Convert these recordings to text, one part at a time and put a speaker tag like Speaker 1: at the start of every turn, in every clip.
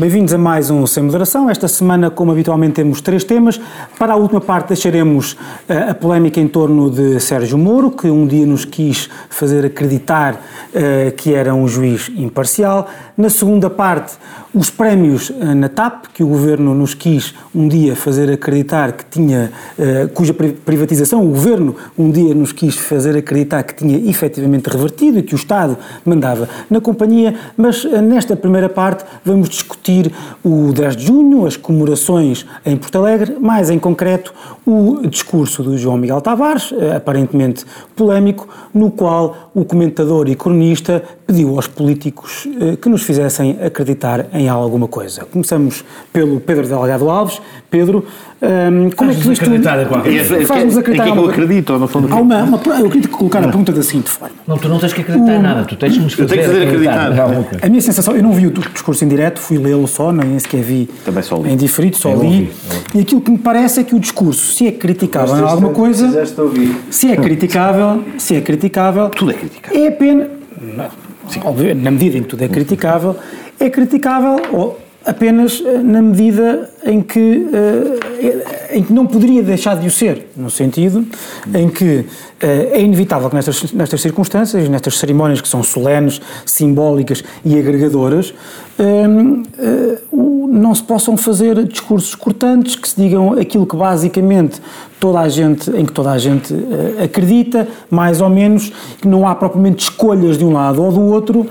Speaker 1: Bem-vindos a mais um Sem Moderação. Esta semana, como habitualmente, temos três temas. Para a última parte, deixaremos uh, a polémica em torno de Sérgio Moro, que um dia nos quis fazer acreditar uh, que era um juiz imparcial. Na segunda parte, os prémios uh, na TAP, que o governo nos quis um dia fazer acreditar que tinha, cuja privatização o governo um dia nos quis fazer acreditar que tinha efetivamente revertido e que o Estado mandava na companhia. Mas nesta primeira parte, vamos discutir o 10 de junho, as comemorações em Porto Alegre, mais em concreto o discurso do João Miguel Tavares, eh, aparentemente polémico, no qual o comentador e cronista pediu aos políticos eh, que nos fizessem acreditar em alguma coisa. Começamos pelo Pedro Delgado Alves. Pedro, um, como é que
Speaker 2: isto... acreditar em qualquer coisa.
Speaker 3: Faz-nos acreditar em que eu acredito, no fundo.
Speaker 1: Há uma, uma, eu acredito que colocar a pergunta da seguinte forma.
Speaker 2: Não, tu não tens que acreditar em nada, tu tens que nos fazer, que fazer acreditar. acreditar.
Speaker 1: A minha sensação, eu não vi o discurso em direto, fui lê-lo só, nem sequer vi
Speaker 3: Também só li.
Speaker 1: em diferido, só eu li. Ouvi, ouvi. E aquilo que me parece é que o discurso, se é criticável em alguma coisa, se é criticável, se é criticável,
Speaker 3: tudo é criticável.
Speaker 1: É apenas, Sim. na medida em que tudo é criticável, é criticável ou apenas eh, na medida em que, eh, em que não poderia deixar de o ser, no sentido em que eh, é inevitável que nestas, nestas circunstâncias, nestas cerimónias que são solenes, simbólicas e agregadoras, não se possam fazer discursos cortantes, que se digam aquilo que basicamente toda a gente, em que toda a gente acredita, mais ou menos, que não há propriamente escolhas de um lado ou do outro,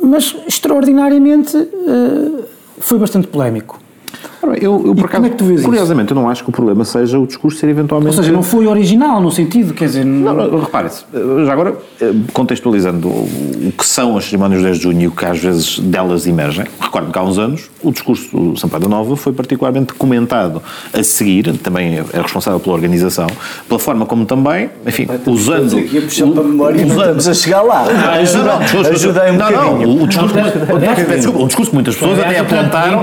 Speaker 1: mas extraordinariamente uh, foi bastante polémico.
Speaker 3: Eu, eu por acaso, como é que tu vês curiosamente, isso? eu não acho que o problema seja o discurso ser eventualmente.
Speaker 1: Ou seja, não foi original no sentido, quer dizer.
Speaker 3: Não, não repare-se, já agora, eh, contextualizando o que são as cerimónias 10 de junho e o que às vezes delas emergem, recordo que há uns anos o discurso do Sampaio da Nova foi particularmente comentado a seguir, também é responsável pela organização, pela forma como também, enfim, usando.
Speaker 4: Aqui a puxar para a memória usando, estamos a chegar lá.
Speaker 3: Ajudei um não, não, o discurso, o discurso que muitas pessoas até apontaram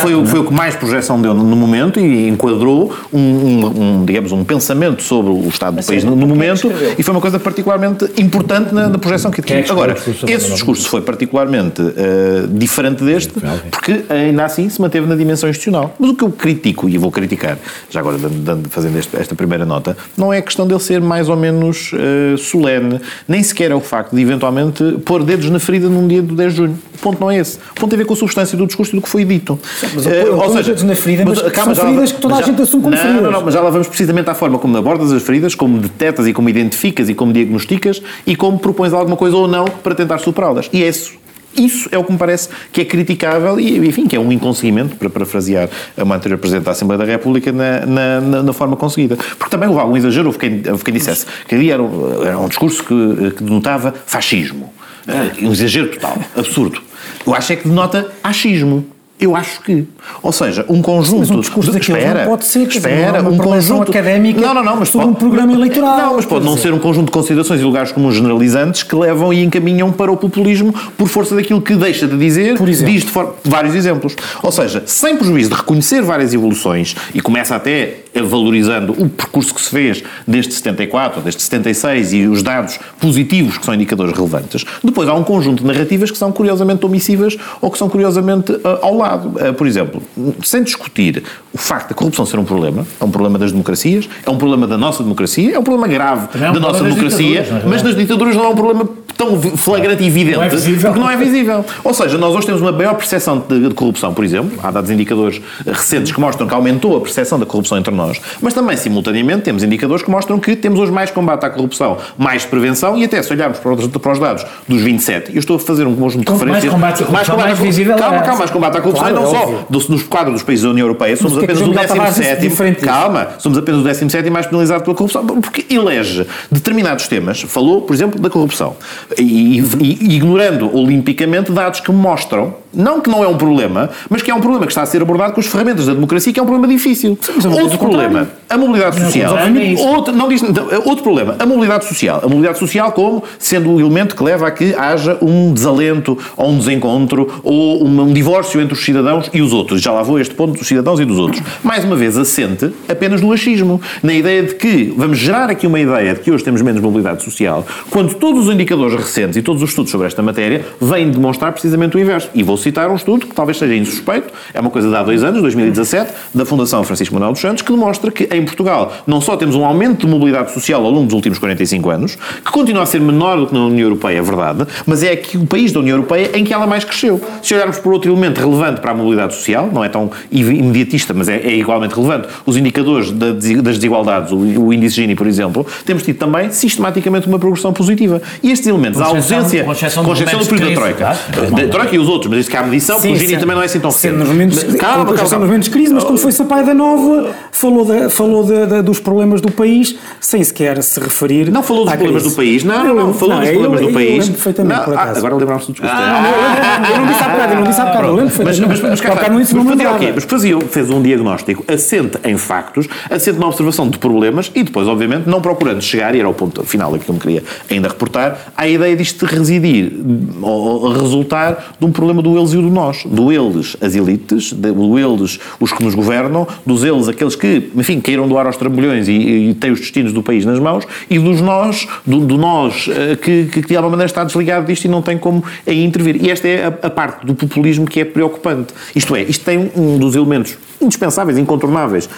Speaker 3: foi o que mais projeção deu no momento e enquadrou um, um, um digamos, um pensamento sobre o estado do país no, no momento e foi uma coisa particularmente importante na, na projeção que tinha. É Agora, esse discurso foi particularmente uh, diferente deste porque ainda assim se manteve na dimensão institucional. Mas o que eu critico, e vou criticar, já agora dando, fazendo este, esta primeira nota, não é a questão dele ser mais ou menos uh, solene, nem sequer é o facto de eventualmente pôr dedos na ferida num dia do 10 de junho. O ponto não é esse. O ponto tem a ver com a substância do discurso e do que foi dito.
Speaker 1: Mas, uh, ou seja, na ferida, mas, mas calma, são feridas que toda a gente assume como
Speaker 3: não,
Speaker 1: feridas.
Speaker 3: Não, não, mas já lá vamos precisamente à forma como abordas as feridas, como detetas e como identificas e como diagnosticas e como propões alguma coisa ou não para tentar superá-las. E é isso isso é o que me parece que é criticável e, enfim, que é um inconseguimento, para parafrasear uma anterior Presidente da Assembleia da República, na, na, na, forma conseguida. Porque também houve algum exagero, houve quem, houve quem dissesse que ali era, um, era um discurso que, que denotava fascismo. Uh, um exagero total, absurdo. Eu acho é que denota achismo. Eu acho que. Ou seja, um conjunto.
Speaker 1: Mas um discurso
Speaker 3: de,
Speaker 1: espera, não pode ser
Speaker 3: espera,
Speaker 1: uma
Speaker 3: um conjunto
Speaker 1: académica
Speaker 3: não, não, não, mas
Speaker 1: sobre pode, um programa eleitoral.
Speaker 3: Não, mas pode não ser um conjunto de considerações e lugares comuns generalizantes que levam e encaminham para o populismo por força daquilo que deixa de dizer, diz de vários exemplos. Ou seja, sem prejuízo de reconhecer várias evoluções e começa até valorizando o percurso que se fez desde 74, desde 76 e os dados positivos que são indicadores relevantes, depois há um conjunto de narrativas que são curiosamente omissivas ou que são curiosamente uh, ao lado. Uh, por exemplo, sem discutir o facto da corrupção ser um problema, é um problema das democracias, é um problema da nossa democracia, é um problema grave é um da nossa democracia, mas nas ditaduras não é um problema tão flagrante e evidente, não é porque não é visível. Ou seja, nós hoje temos uma maior percepção de, de corrupção, por exemplo, há dados indicadores recentes que mostram que aumentou a percepção da corrupção entre nós, mas também, simultaneamente, temos indicadores que mostram que temos hoje mais combate à corrupção, mais prevenção e até se olharmos para os, para os dados dos 27, eu estou a fazer um conjunto de referências.
Speaker 1: Mais combate à corrupção, mais, combate mais visível.
Speaker 3: Calma, é calma, mais combate à corrupção claro, e não só do, nos quadros dos países da União Europeia, somos mas apenas o 17 calma, somos apenas o 17 mais penalizado pela corrupção, porque elege determinados temas, falou, por exemplo, da corrupção, e, e ignorando olimpicamente dados que mostram não que não é um problema, mas que é um problema que está a ser abordado com as ferramentas da democracia, que é um problema difícil. Sim, outro problema, a mobilidade social. Não, outro, não diz, outro problema, a mobilidade social. A mobilidade social como sendo o elemento que leva a que haja um desalento ou um desencontro ou um divórcio entre os cidadãos e os outros. Já lá vou a este ponto dos cidadãos e dos outros. Mais uma vez, assente apenas no achismo. Na ideia de que vamos gerar aqui uma ideia de que hoje temos menos mobilidade social, quando todos os indicadores recentes e todos os estudos sobre esta matéria vêm demonstrar precisamente o inverso. E vou citar um estudo que talvez seja insuspeito, é uma coisa de há dois anos, 2017, da Fundação Francisco Manuel dos Santos, que demonstra que em Portugal não só temos um aumento de mobilidade social ao longo dos últimos 45 anos, que continua a ser menor do que na União Europeia, é verdade, mas é aqui o país da União Europeia em que ela mais cresceu. Se olharmos por outro elemento relevante para a mobilidade social, não é tão imediatista, mas é, é igualmente relevante, os indicadores das desigualdades, o, índice Gini, por exemplo, temos tido também sistematicamente uma progressão positiva. E estes elementos, a ausência, com exceção do período da Troika, da Troika e os outros, mas isto que há medição, sim, o Gini também não é assim tão pequeno.
Speaker 1: Nos momentos, calma, calma, calma. nos momentos de crise, mas quando foi Sampaio da Nova, falou, de, falou de, de, dos problemas do país, sem sequer se referir
Speaker 3: Não falou dos problemas crise. do país, não, não, não, falou não, dos problemas eu, do país. Eu perfeitamente, não, ah, agora lembrar-me do discurso.
Speaker 1: Ah, eu não disse há bocado, eu não disse há bocado, eu lembro Mas, mas, mas,
Speaker 3: mas, mas fazia, fez um diagnóstico assente em factos, assente na observação de problemas e depois, obviamente, não procurando chegar, e era o ponto final aqui que eu me queria ainda reportar, à ideia disto residir ou resultar de um problema do eles e do nós. Do eles, as elites, do eles, os que nos governam, dos eles, aqueles que, enfim, queiram doar aos trambolhões e, e têm os destinos do país nas mãos, e dos nós, do, do nós, eh, que, que, de alguma maneira está desligado disto e não tem como aí intervir. E esta é a, a parte do populismo que é preocupante. Isto é, isto tem um dos elementos indispensáveis, incontornáveis,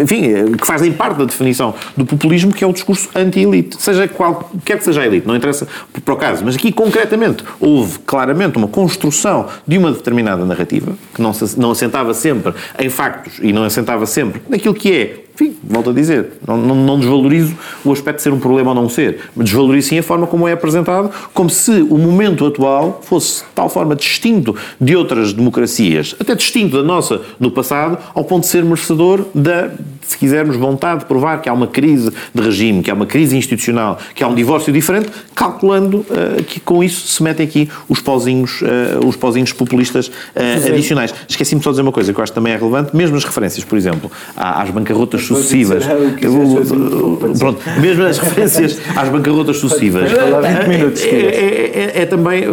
Speaker 3: enfim, que fazem parte da definição do populismo, que é o discurso anti-elite. Seja qualquer que seja a elite, não interessa para o caso, mas aqui concretamente houve claramente uma construção de uma determinada narrativa, que não, se, não assentava sempre em factos e não assentava sempre naquilo que é enfim, volto a dizer, não, não, não, desvalorizo o aspecto de ser um problema ou não ser, mas desvalorizo sim a forma como é apresentado, como se o momento atual fosse de tal forma distinto de outras democracias, até distinto da nossa no passado, ao ponto de ser merecedor da, se quisermos, vontade de provar que há uma crise de regime, que há uma crise institucional, que há um divórcio diferente, calculando uh, que com isso se metem aqui os pozinhos, uh, os pozinhos populistas uh, adicionais. Esqueci-me só de dizer uma coisa que eu acho que também é relevante, mesmo as referências, por exemplo, às bancarrotas sucessivas. Pronto, mesmo as referências às bancarrotas sucessivas. É, também.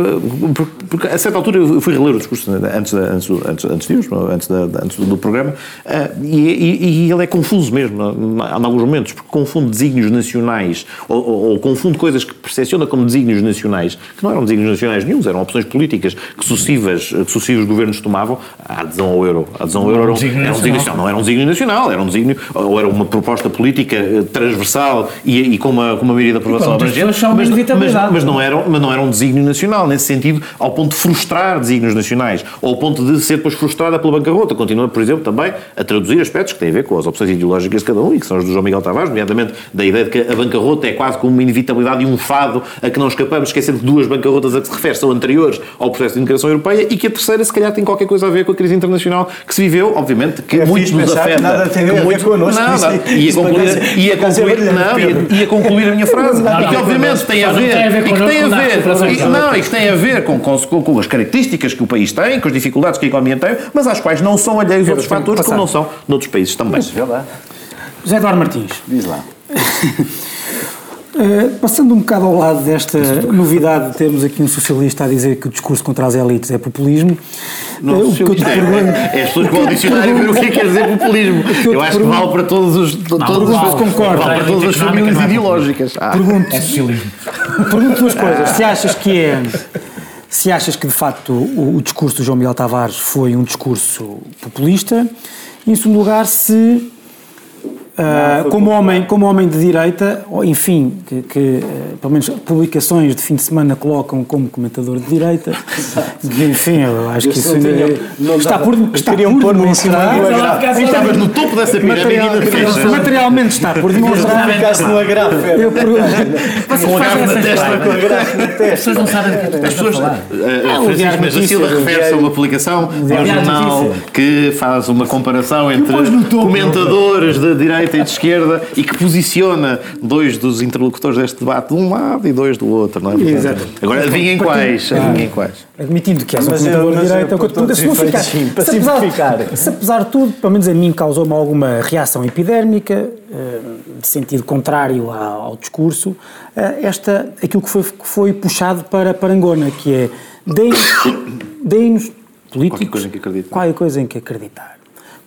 Speaker 3: Porque a certa altura eu fui reler o discurso antes, antes, antes, antes, antes, antes do programa, e, ele é confuso mesmo, em alguns momentos, porque confunde desígnios nacionais, ou, ou, ou confunde coisas que percepciona como desígnios nacionais, que não eram desígnios nacionais nenhums, eram opções políticas que sucessivas, que sucessivos governos tomavam. A adesão ao euro. A adesão ao euro era um desígnio nacional. Não era um desígnio nacional, era um desígnio ou era uma proposta política eh, transversal e, e com, uma, com uma maioria de aprovação abrangente, mas, mas, mas, não era, mas não era um desígnio nacional, nesse sentido, ao ponto de frustrar desígnios nacionais, ou ao ponto de ser depois frustrada pela bancarrota. Continua, por exemplo, também a traduzir aspectos que têm a ver com as opções ideológicas de cada um e que são os do João Miguel Tavares, nomeadamente da ideia de que a bancarrota é quase como uma inevitabilidade e um fado a que não escapamos, esquecendo que duas bancarrotas a que se refere são anteriores ao processo de integração europeia e que a terceira, se calhar, tem qualquer coisa a ver com a crise internacional que se viveu, obviamente, que é muitos nos afeta.
Speaker 4: Nada tem a ver muito, connosco.
Speaker 3: Nada, ia concluir, ia concluir, não, ia, ia concluir a minha frase. Não, e que obviamente tem a ver, e que tem a ver, não, e que tem a ver com, com, com as características que o país tem, com as dificuldades que a economia tem, mas às quais não são alheios outros fatores, como não são noutros países também.
Speaker 1: José Eduardo Martins.
Speaker 4: Diz lá.
Speaker 1: Uh, passando um bocado ao lado desta novidade de termos aqui um socialista a dizer que o discurso contra as elites é populismo,
Speaker 3: não, uh, o que eu te pergunto... É, é as pessoas que vão ao dicionário ver o que é que quer dizer populismo. Eu, eu acho que vale para todos os... Todos
Speaker 1: não, os concordo.
Speaker 3: Vale para todas as famílias ideológicas.
Speaker 1: Ah. Pergunto, é socialismo. Pergunto duas coisas. Se achas que é... Se achas que, de facto, o, o discurso do João Miguel Tavares foi um discurso populista, e, em segundo lugar, se Uh, como, homem, como homem de direita, enfim, que, que uh, pelo menos publicações de fim de semana colocam como comentador de direita, enfim, eu acho eu que isso tinha, não está por está por
Speaker 3: demonstrar. Estavas no topo dessa pirâmide
Speaker 1: material, Materialmente está por demonstrar.
Speaker 4: Ficaste. Eu
Speaker 3: testa. Com agrafo na As pessoas não sabem do que tu estás a falar. Francisco, mas a Silva refere-se a uma publicação de um jornal que faz uma comparação entre comentadores de direita direita e de esquerda e que posiciona dois dos interlocutores deste debate de um lado e dois do outro, não é? Exato. Agora adivinhem quais, adivinhem quais.
Speaker 1: Admitindo que és um comentador de direita, o que eu te pergunto se não ficar, para se apesar, se apesar de tudo, pelo menos a mim causou-me alguma reação epidérmica, eh, de sentido contrário ao discurso, eh, esta, aquilo que foi, que foi puxado para Parangona, que é deem-nos políticos qualquer coisa em que acreditar. Qualquer coisa em que acreditar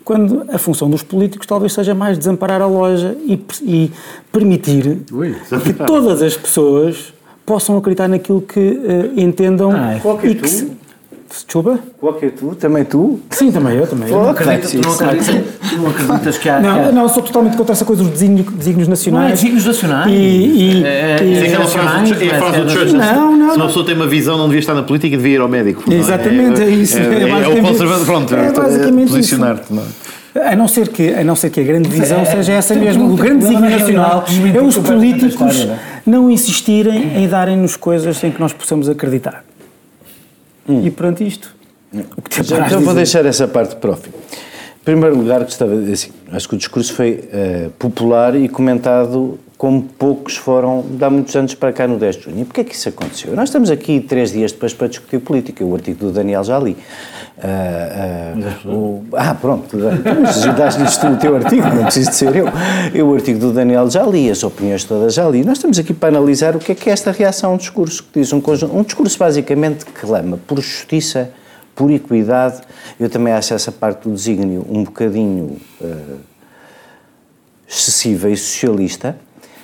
Speaker 1: quando a função dos políticos talvez seja mais desamparar a loja e, e permitir Ui. que todas as pessoas possam acreditar naquilo que uh, entendam
Speaker 4: ah, é. e que,
Speaker 1: se, Desculpa?
Speaker 5: Qualquer tu? Também tu?
Speaker 1: Sim, também eu, também eu.
Speaker 2: Não acreditas, tu, não acreditas, tu não acreditas que há...
Speaker 1: Não,
Speaker 2: que há...
Speaker 1: não, sou totalmente contra essa coisa dos desígnios, desígnios nacionais.
Speaker 2: Não é desígnios nacionais.
Speaker 1: E, e,
Speaker 2: É,
Speaker 1: e-
Speaker 3: É aquela frase do, é a frase do Churchill.
Speaker 1: Não, não,
Speaker 3: Se uma
Speaker 1: não.
Speaker 3: pessoa tem uma visão, não devia estar na política, devia ir ao médico. não é?
Speaker 1: Exatamente, é isso.
Speaker 3: É, é, é o
Speaker 1: basicamente-
Speaker 3: conservador, pronto,
Speaker 1: é
Speaker 3: é
Speaker 1: basicamente isso.
Speaker 3: posicionar-te. não é?
Speaker 1: A não, ser que, a não ser que a grande visão seja essa mesmo. O grande desígnio nacional é os políticos
Speaker 2: história,
Speaker 1: não insistirem em darem-nos coisas em que nós possamos acreditar. E perante isto, o que te
Speaker 5: Já, então vou deixar essa parte para o fim. Em primeiro lugar, gostava de dizer assim, acho que o discurso foi eh, popular e comentado como poucos foram de há muitos anos para cá no 10 de junho. E porquê é que isso aconteceu? Nós estamos aqui três dias depois para discutir política, o artigo do Daniel já li. Ah, ah, o- ah, pronto, ajudaste-lhes tu o teu artigo, não preciso de ser eu. Eu o artigo do Daniel já li, as opiniões todas já li. Nós estamos aqui para analisar o que é que é esta reação a um discurso que diz um conjunto, um discurso basicamente que clama por justiça, por equidade. Eu também acho essa parte do desígnio um bocadinho ah, excessiva e socialista.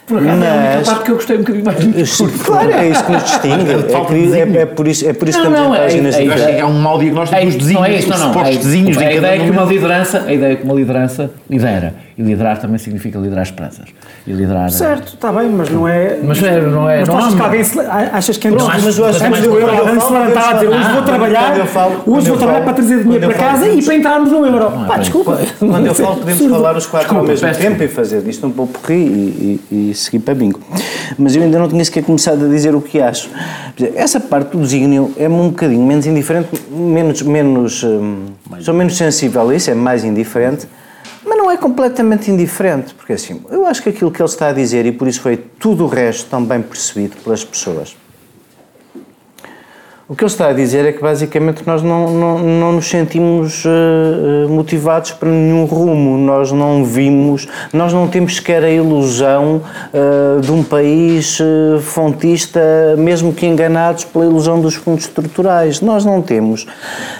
Speaker 2: Por acaso, é a única
Speaker 5: Mas-
Speaker 2: parte que eu gostei um bocadinho mais do discurso.
Speaker 5: Claro, é isso que nos distingue. É, por, é, é por isso, é por isso que
Speaker 2: Não,
Speaker 5: estamos
Speaker 2: não,
Speaker 5: em
Speaker 2: é-
Speaker 5: páginas
Speaker 2: é-
Speaker 3: Eu acho
Speaker 5: diferentes.
Speaker 3: que é um mau diagnóstico
Speaker 2: É,
Speaker 3: dos
Speaker 2: é isso,
Speaker 3: dos
Speaker 2: não, não.
Speaker 3: supostos
Speaker 2: É-
Speaker 3: desígnios
Speaker 2: a
Speaker 3: de
Speaker 2: ideia
Speaker 3: cada
Speaker 2: é que uma liderança, a ideia é que uma liderança lidera. E liderar também significa liderar esperanças. E liderar.
Speaker 1: Certo, está bem, mas não é.
Speaker 2: Mas é, não é.
Speaker 1: Mas
Speaker 2: não há
Speaker 1: achas que alguém se, achas que antes,
Speaker 2: Não, acho-
Speaker 1: mas eu acho antes do euro
Speaker 2: eu
Speaker 1: alguém se
Speaker 5: falo,
Speaker 1: levantava a dizer hoje vou
Speaker 5: falo-
Speaker 1: trabalhar, hoje vou trabalhar para trazer dinheiro para casa e para entrarmos no euro. Pá,
Speaker 2: é
Speaker 1: desculpa.
Speaker 5: Quando eu falo, podemos falar os quatro ao mesmo tempo e fazer disto um pouco rir e, e, e seguir para bingo. Mas eu ainda não tinha sequer começado a dizer o que acho. Essa parte do desígnio é um bocadinho menos indiferente, menos, menos, hum, sou menos sensível a isso, é mais indiferente, mas não é completamente indiferente, porque assim, eu acho que aquilo que ele está a dizer, e por isso foi tudo o resto tão bem percebido pelas pessoas, o que ele está a dizer é que basicamente nós não, não, não nos sentimos eh, motivados para nenhum rumo, nós não vimos, nós não temos sequer a ilusão eh, de um país eh, fontista, mesmo que enganados pela ilusão dos fundos estruturais. Nós não temos.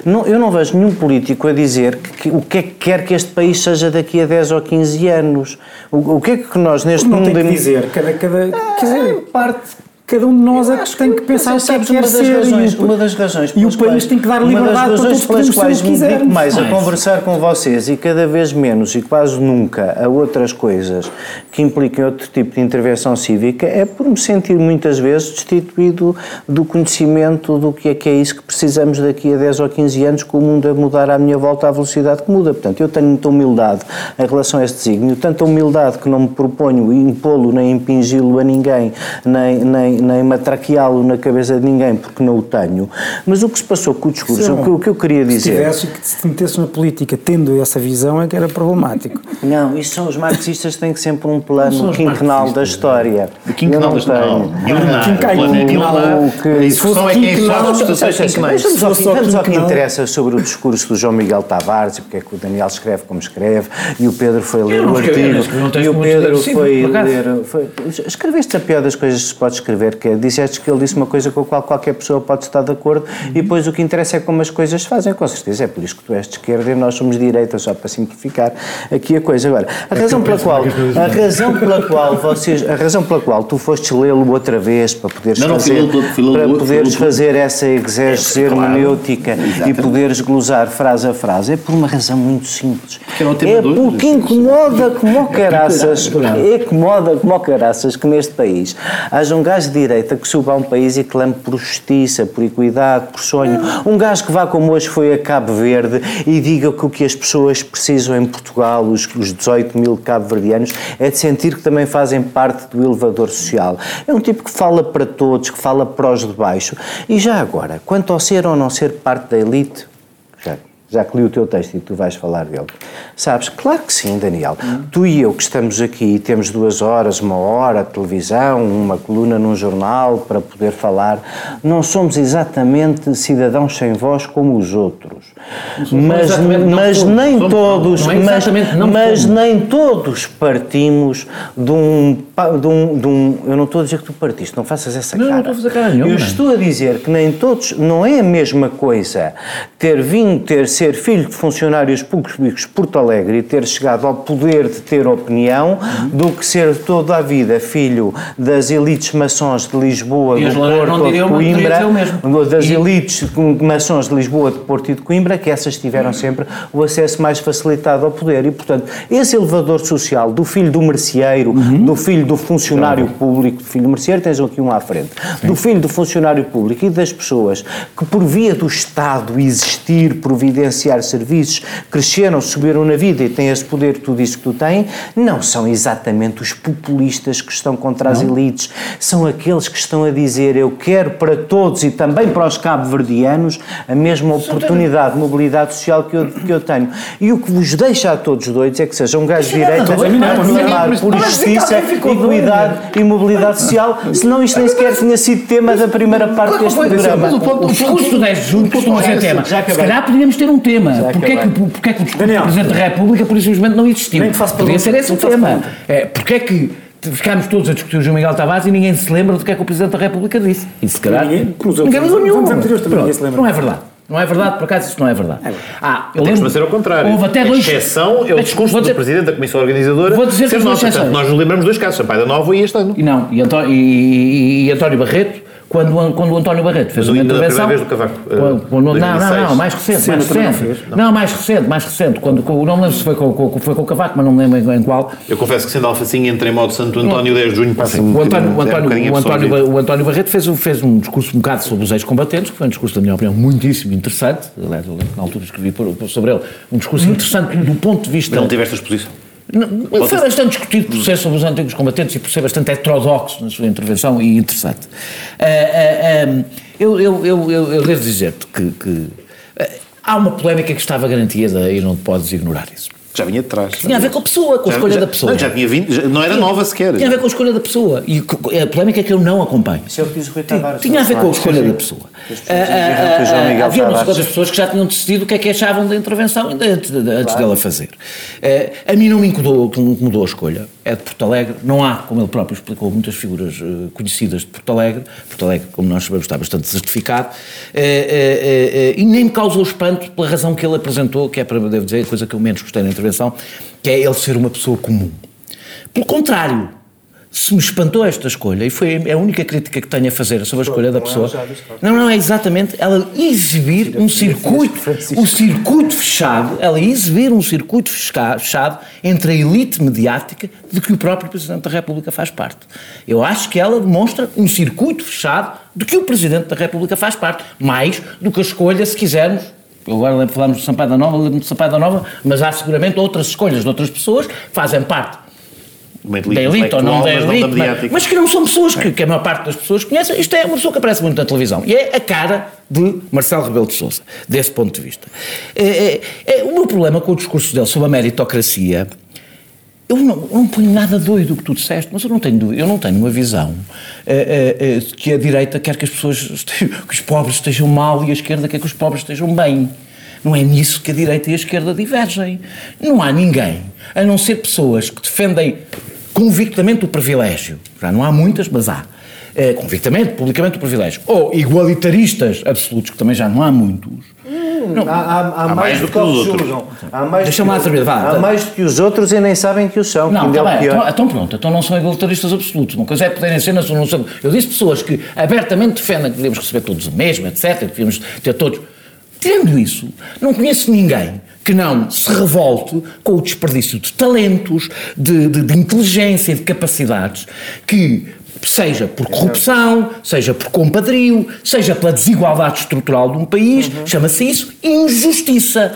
Speaker 5: Não- eu não vejo nenhum político a dizer que, que- o que é que quer que este país seja daqui a 10 ou 15 anos. O, o que é que nós neste
Speaker 1: Não
Speaker 5: mundo.
Speaker 1: tem que dizer, cada, cada, quer dizer, parte, cada um de nós é que tem que pensar o que é que
Speaker 5: Sabes,
Speaker 1: quer
Speaker 5: uma das
Speaker 1: ser.
Speaker 5: razões,
Speaker 1: e o-
Speaker 5: uma das razões
Speaker 1: e o país
Speaker 5: quais-
Speaker 1: tem que dar liberdade para
Speaker 5: razões
Speaker 1: todos
Speaker 5: pelas quais
Speaker 1: que
Speaker 5: me dedico mais a
Speaker 2: é
Speaker 5: conversar com vocês e cada vez menos e quase nunca a outras coisas que impliquem outro tipo de intervenção cívica é por me sentir muitas vezes destituído do conhecimento do que é que é isso que precisamos daqui a 10 ou 15 anos com o mundo a mudar à minha volta à velocidade que muda. Portanto, eu tenho muita humildade em relação a este desígnio, tanta humildade que não me proponho impô-lo nem impingi-lo a ninguém, nem, nem, nem matraqueá-lo na cabeça de ninguém, porque não o tenho. Mas o que se passou com o discurso,
Speaker 1: Sim.
Speaker 5: o que, o que eu queria
Speaker 1: Se
Speaker 5: dizer...
Speaker 1: tivesse que se metesse na política tendo essa visão é que era problemático.
Speaker 5: Não, isso são os marxistas têm que sempre um plano quinquenal da história.
Speaker 3: Quinquenal
Speaker 5: Eu não
Speaker 3: da história.
Speaker 5: tenho.
Speaker 3: Não, quinquenal. A discussão é quem é que faz as quinquenais.
Speaker 5: Vamos ao, que,
Speaker 1: Se
Speaker 5: interessa sobre o discurso do João Miguel Tavares e porque é que o Daniel escreve como escreve e o Pedro foi ler o artigo e o Pedro foi ler. Escreveste a pior das coisas que se pode escrever, que é disseste que ele disse uma coisa com a qual qualquer pessoa pode estar de acordo e depois o que interessa é como as coisas se fazem, com certeza. É por isso que tu és de esquerda e nós somos de direita, só para simplificar aqui a coisa. Agora, a razão pela qual, a razão pela qual vocês, a razão pela qual tu fostes lê-lo outra vez para poderes
Speaker 3: Não, não,
Speaker 5: fazer,
Speaker 3: todo, fui lê-lo
Speaker 5: para poderes
Speaker 3: fui lê-lo
Speaker 5: fazer essa exégese
Speaker 3: É, claro.
Speaker 5: hermenêutica e
Speaker 3: Exatamente.
Speaker 5: poderes glosar frase a frase é por uma razão muito simples. É
Speaker 3: dois,
Speaker 5: porque
Speaker 3: sim,
Speaker 5: incomoda como o caraças, incomoda como o caraças que neste país haja um gajo direita que suba a um país e clame por justiça, por equidade, por sonho. Um gajo que vá como hoje foi a Cabo Verde e diga que o que as pessoas precisam em Portugal, os, os 18 mil cabo-verdianos, é de sentir que também fazem parte do elevador social. É um tipo que fala para todos, que fala para os de baixo. E já agora, quanto ao ser ou não ser parte da elite, já, que li o teu texto e tu vais falar dele. Sabes, claro que sim, Daniel. Tu e eu que estamos aqui e temos duas horas, uma hora de televisão, uma coluna num jornal para poder falar, não somos exatamente cidadãos sem voz como os outros. Mas,
Speaker 2: não
Speaker 5: mas
Speaker 2: fomos.
Speaker 5: nem
Speaker 2: Somos-
Speaker 5: todos,
Speaker 2: não é
Speaker 5: mas,
Speaker 2: não
Speaker 5: mas nem todos partimos de um, de, um, de um- Eu não estou a dizer que tu partiste, não faças essa
Speaker 2: Não, não
Speaker 5: cara.
Speaker 2: estou a fazer cara nenhuma.
Speaker 5: Eu estou a dizer que nem todos. Não é a mesma coisa ter vindo, ter, ser filho de funcionários públicos de Porto Alegre e ter chegado ao poder de ter opinião do que ser toda a vida filho das elites maçons de Lisboa,
Speaker 2: E
Speaker 5: do Porto, de Coimbra, das
Speaker 2: E-
Speaker 5: elites maçons de Lisboa, de Porto e de Coimbra, que essas tiveram sempre o acesso mais facilitado ao poder. E, portanto, esse elevador social do filho do merceeiro, do filho do funcionário público, do filho do merceeiro, tens aqui um à frente, do filho do funcionário público e das pessoas que, por via do Estado existir, providenciar serviços, cresceram, subiram na vida e têm esse poder que tu dizes que tu tens, não são exatamente os populistas que estão contra as elites, são aqueles que estão a dizer eu quero para todos e também para os cabo-verdianos a mesma oportunidade de mobilidade social que eu, que eu tenho. E o que vos deixa a todos doidos é que seja um gajo de direita a
Speaker 2: não,
Speaker 5: por justiça, equidade e mobilidade social, senão isto nem sequer tinha sido tema da primeira parte deste programa.
Speaker 2: O discurso do 10 de junho costuma ser tema.
Speaker 5: Já
Speaker 2: Se calhar poderíamos ter um tema.
Speaker 5: Já
Speaker 2: Porquê é que, porquê é que o
Speaker 1: Daniel.
Speaker 2: Presidente da República, por isso simplesmente, não existiu?
Speaker 1: Nem te faço pergunta,
Speaker 2: ser esse o tema. É, porquê é que ficámos todos a discutir o João Miguel Tavares e ninguém se lembra do que é que o Presidente da República disse? E se calhar.
Speaker 1: Ninguém.
Speaker 2: Ninguém lembra nenhum. Não é verdade. Não é verdade, por acaso isso não é verdade. Ah, eu lembro.
Speaker 3: que ser ao contrário.
Speaker 2: Houve até
Speaker 3: a
Speaker 2: dois.
Speaker 3: exceção é o discurso
Speaker 2: Vou
Speaker 3: do
Speaker 2: dizer-
Speaker 3: Presidente da Comissão Organizadora
Speaker 2: Vou dizer que
Speaker 3: nota. Portanto, nós nos lembramos dois casos, Sampaio da Nova e este ano.
Speaker 2: E não, e, Antó- e- e- e António Barreto, quando, quando o António Barreto fez uma intervenção.
Speaker 3: vez do Cavaco, eh,
Speaker 2: quando- quando- não, não,
Speaker 3: 2006.
Speaker 2: não, mais recente, mais
Speaker 1: não
Speaker 2: recente.
Speaker 1: fez,
Speaker 2: Não, mais recente, mais recente. Quando, com- não me lembro se foi com, com- foi com o Cavaco, mas não me lembro em, em qual.
Speaker 3: Eu confesso que sendo alfacinha entre em modo Santo António 10 de junho um
Speaker 2: O António, o
Speaker 3: um
Speaker 2: o António, o António Barreto fez, um- fez um discurso um bocado sobre os ex-combatentes, que foi um discurso, na minha opinião, muitíssimo interessante. Aliás, na altura escrevi sobre ele. Um discurso interessante do ponto de vista.
Speaker 3: Mas não tiveste a exposição.
Speaker 2: Não, foi bastante discutido por ser sobre os antigos combatentes e por ser bastante heterodoxo na sua intervenção e interessante. Ah, ah, ah, eu, eu, eu, eu, eu devo dizer-te que, que, ah, há uma polémica que estava garantida e não podes ignorar isso.
Speaker 3: Já vinha de trás.
Speaker 2: Tinha a ver com a pessoa, com a
Speaker 3: Já-
Speaker 2: escolha
Speaker 3: já-
Speaker 2: da pessoa.
Speaker 3: Não, já tinha vindo, já- não era nova sequer.
Speaker 2: Tinha a ver com a escolha da pessoa. E a polémica é que eu não acompanho.
Speaker 5: Isso é o que diz o Rui Tavares.
Speaker 2: Tinha a ver com a escolha da pessoa. Ah,
Speaker 5: Miguel
Speaker 2: Havia umas pessoas que já tinham decidido o que é que achavam da intervenção ainda antes, de- antes dela fazer. Ah, a mim não me incomodou, incomodou a escolha. É de Porto Alegre. Não há, como ele próprio explicou, muitas figuras conhecidas de Porto Alegre. Porto Alegre, como nós sabemos, está bastante certificado. E nem me causou espanto pela razão que ele apresentou, que é, para devo dizer, a coisa que eu menos gostei na intervenção, que é ele ser uma pessoa comum. Pelo contrário, se me espantou esta escolha, e foi a única crítica que tenho a fazer sobre a escolha da pessoa. Não, não, é exatamente ela exibir um circuito, um circuito fechado, ela exibir um circuito fecha- fechado entre a elite mediática de que o próprio Presidente da República faz parte. Eu acho que ela demonstra um circuito fechado de que o Presidente da República faz parte, mais do que a escolha, se quisermos, eu agora falamos de Sampaio da Nova, lembro de Sampaio da Nova, mas há seguramente outras escolhas de outras pessoas que fazem parte
Speaker 3: Uma
Speaker 2: da elite ou não da
Speaker 3: mas
Speaker 2: elite,
Speaker 3: da
Speaker 2: mas,
Speaker 3: mediática.
Speaker 2: mas que não são pessoas que, que a maior parte das pessoas conhecem. Isto é uma pessoa que aparece muito na televisão e é a cara de Marcelo Rebelo de Sousa, desse ponto de vista. É, é- é- o meu problema com o discurso dele sobre a meritocracia. Eu não, não ponho nada doido o que tu disseste, mas eu não tenho eu não tenho uma visão eh, eh, de que a direita quer que as pessoas estejam, que os pobres estejam mal e a esquerda quer que os pobres estejam bem. Não é nisso que a direita e a esquerda divergem. Não há ninguém, a não ser pessoas que defendem convictamente o privilégio. Já não há muitas, mas há. Eh, convictamente, publicamente o privilégio. Ou igualitaristas absolutos, que também já não há muitos.
Speaker 5: Há, há- há mais do que
Speaker 3: os
Speaker 5: os
Speaker 3: outros.
Speaker 5: julgam. Há mais
Speaker 2: Deixa-me lá terminar, vá.
Speaker 5: Há mais do que os outros e nem sabem que os são. que
Speaker 2: Não, está
Speaker 5: é o
Speaker 2: bem,
Speaker 5: pior.
Speaker 2: então, então pronto, então não são igualitaristas absolutos. Uma coisa é poderem ser, não são, não são. Eu disse pessoas que abertamente defendem que devemos receber todos o mesmo, etc., que devemos ter todos. Tirando isso, não conheço ninguém que não se revolte com o desperdício de talentos, de, de- de inteligência de capacidades que. Seja por corrupção, seja por compadrio, seja pela desigualdade estrutural de um país, chama-se isso injustiça.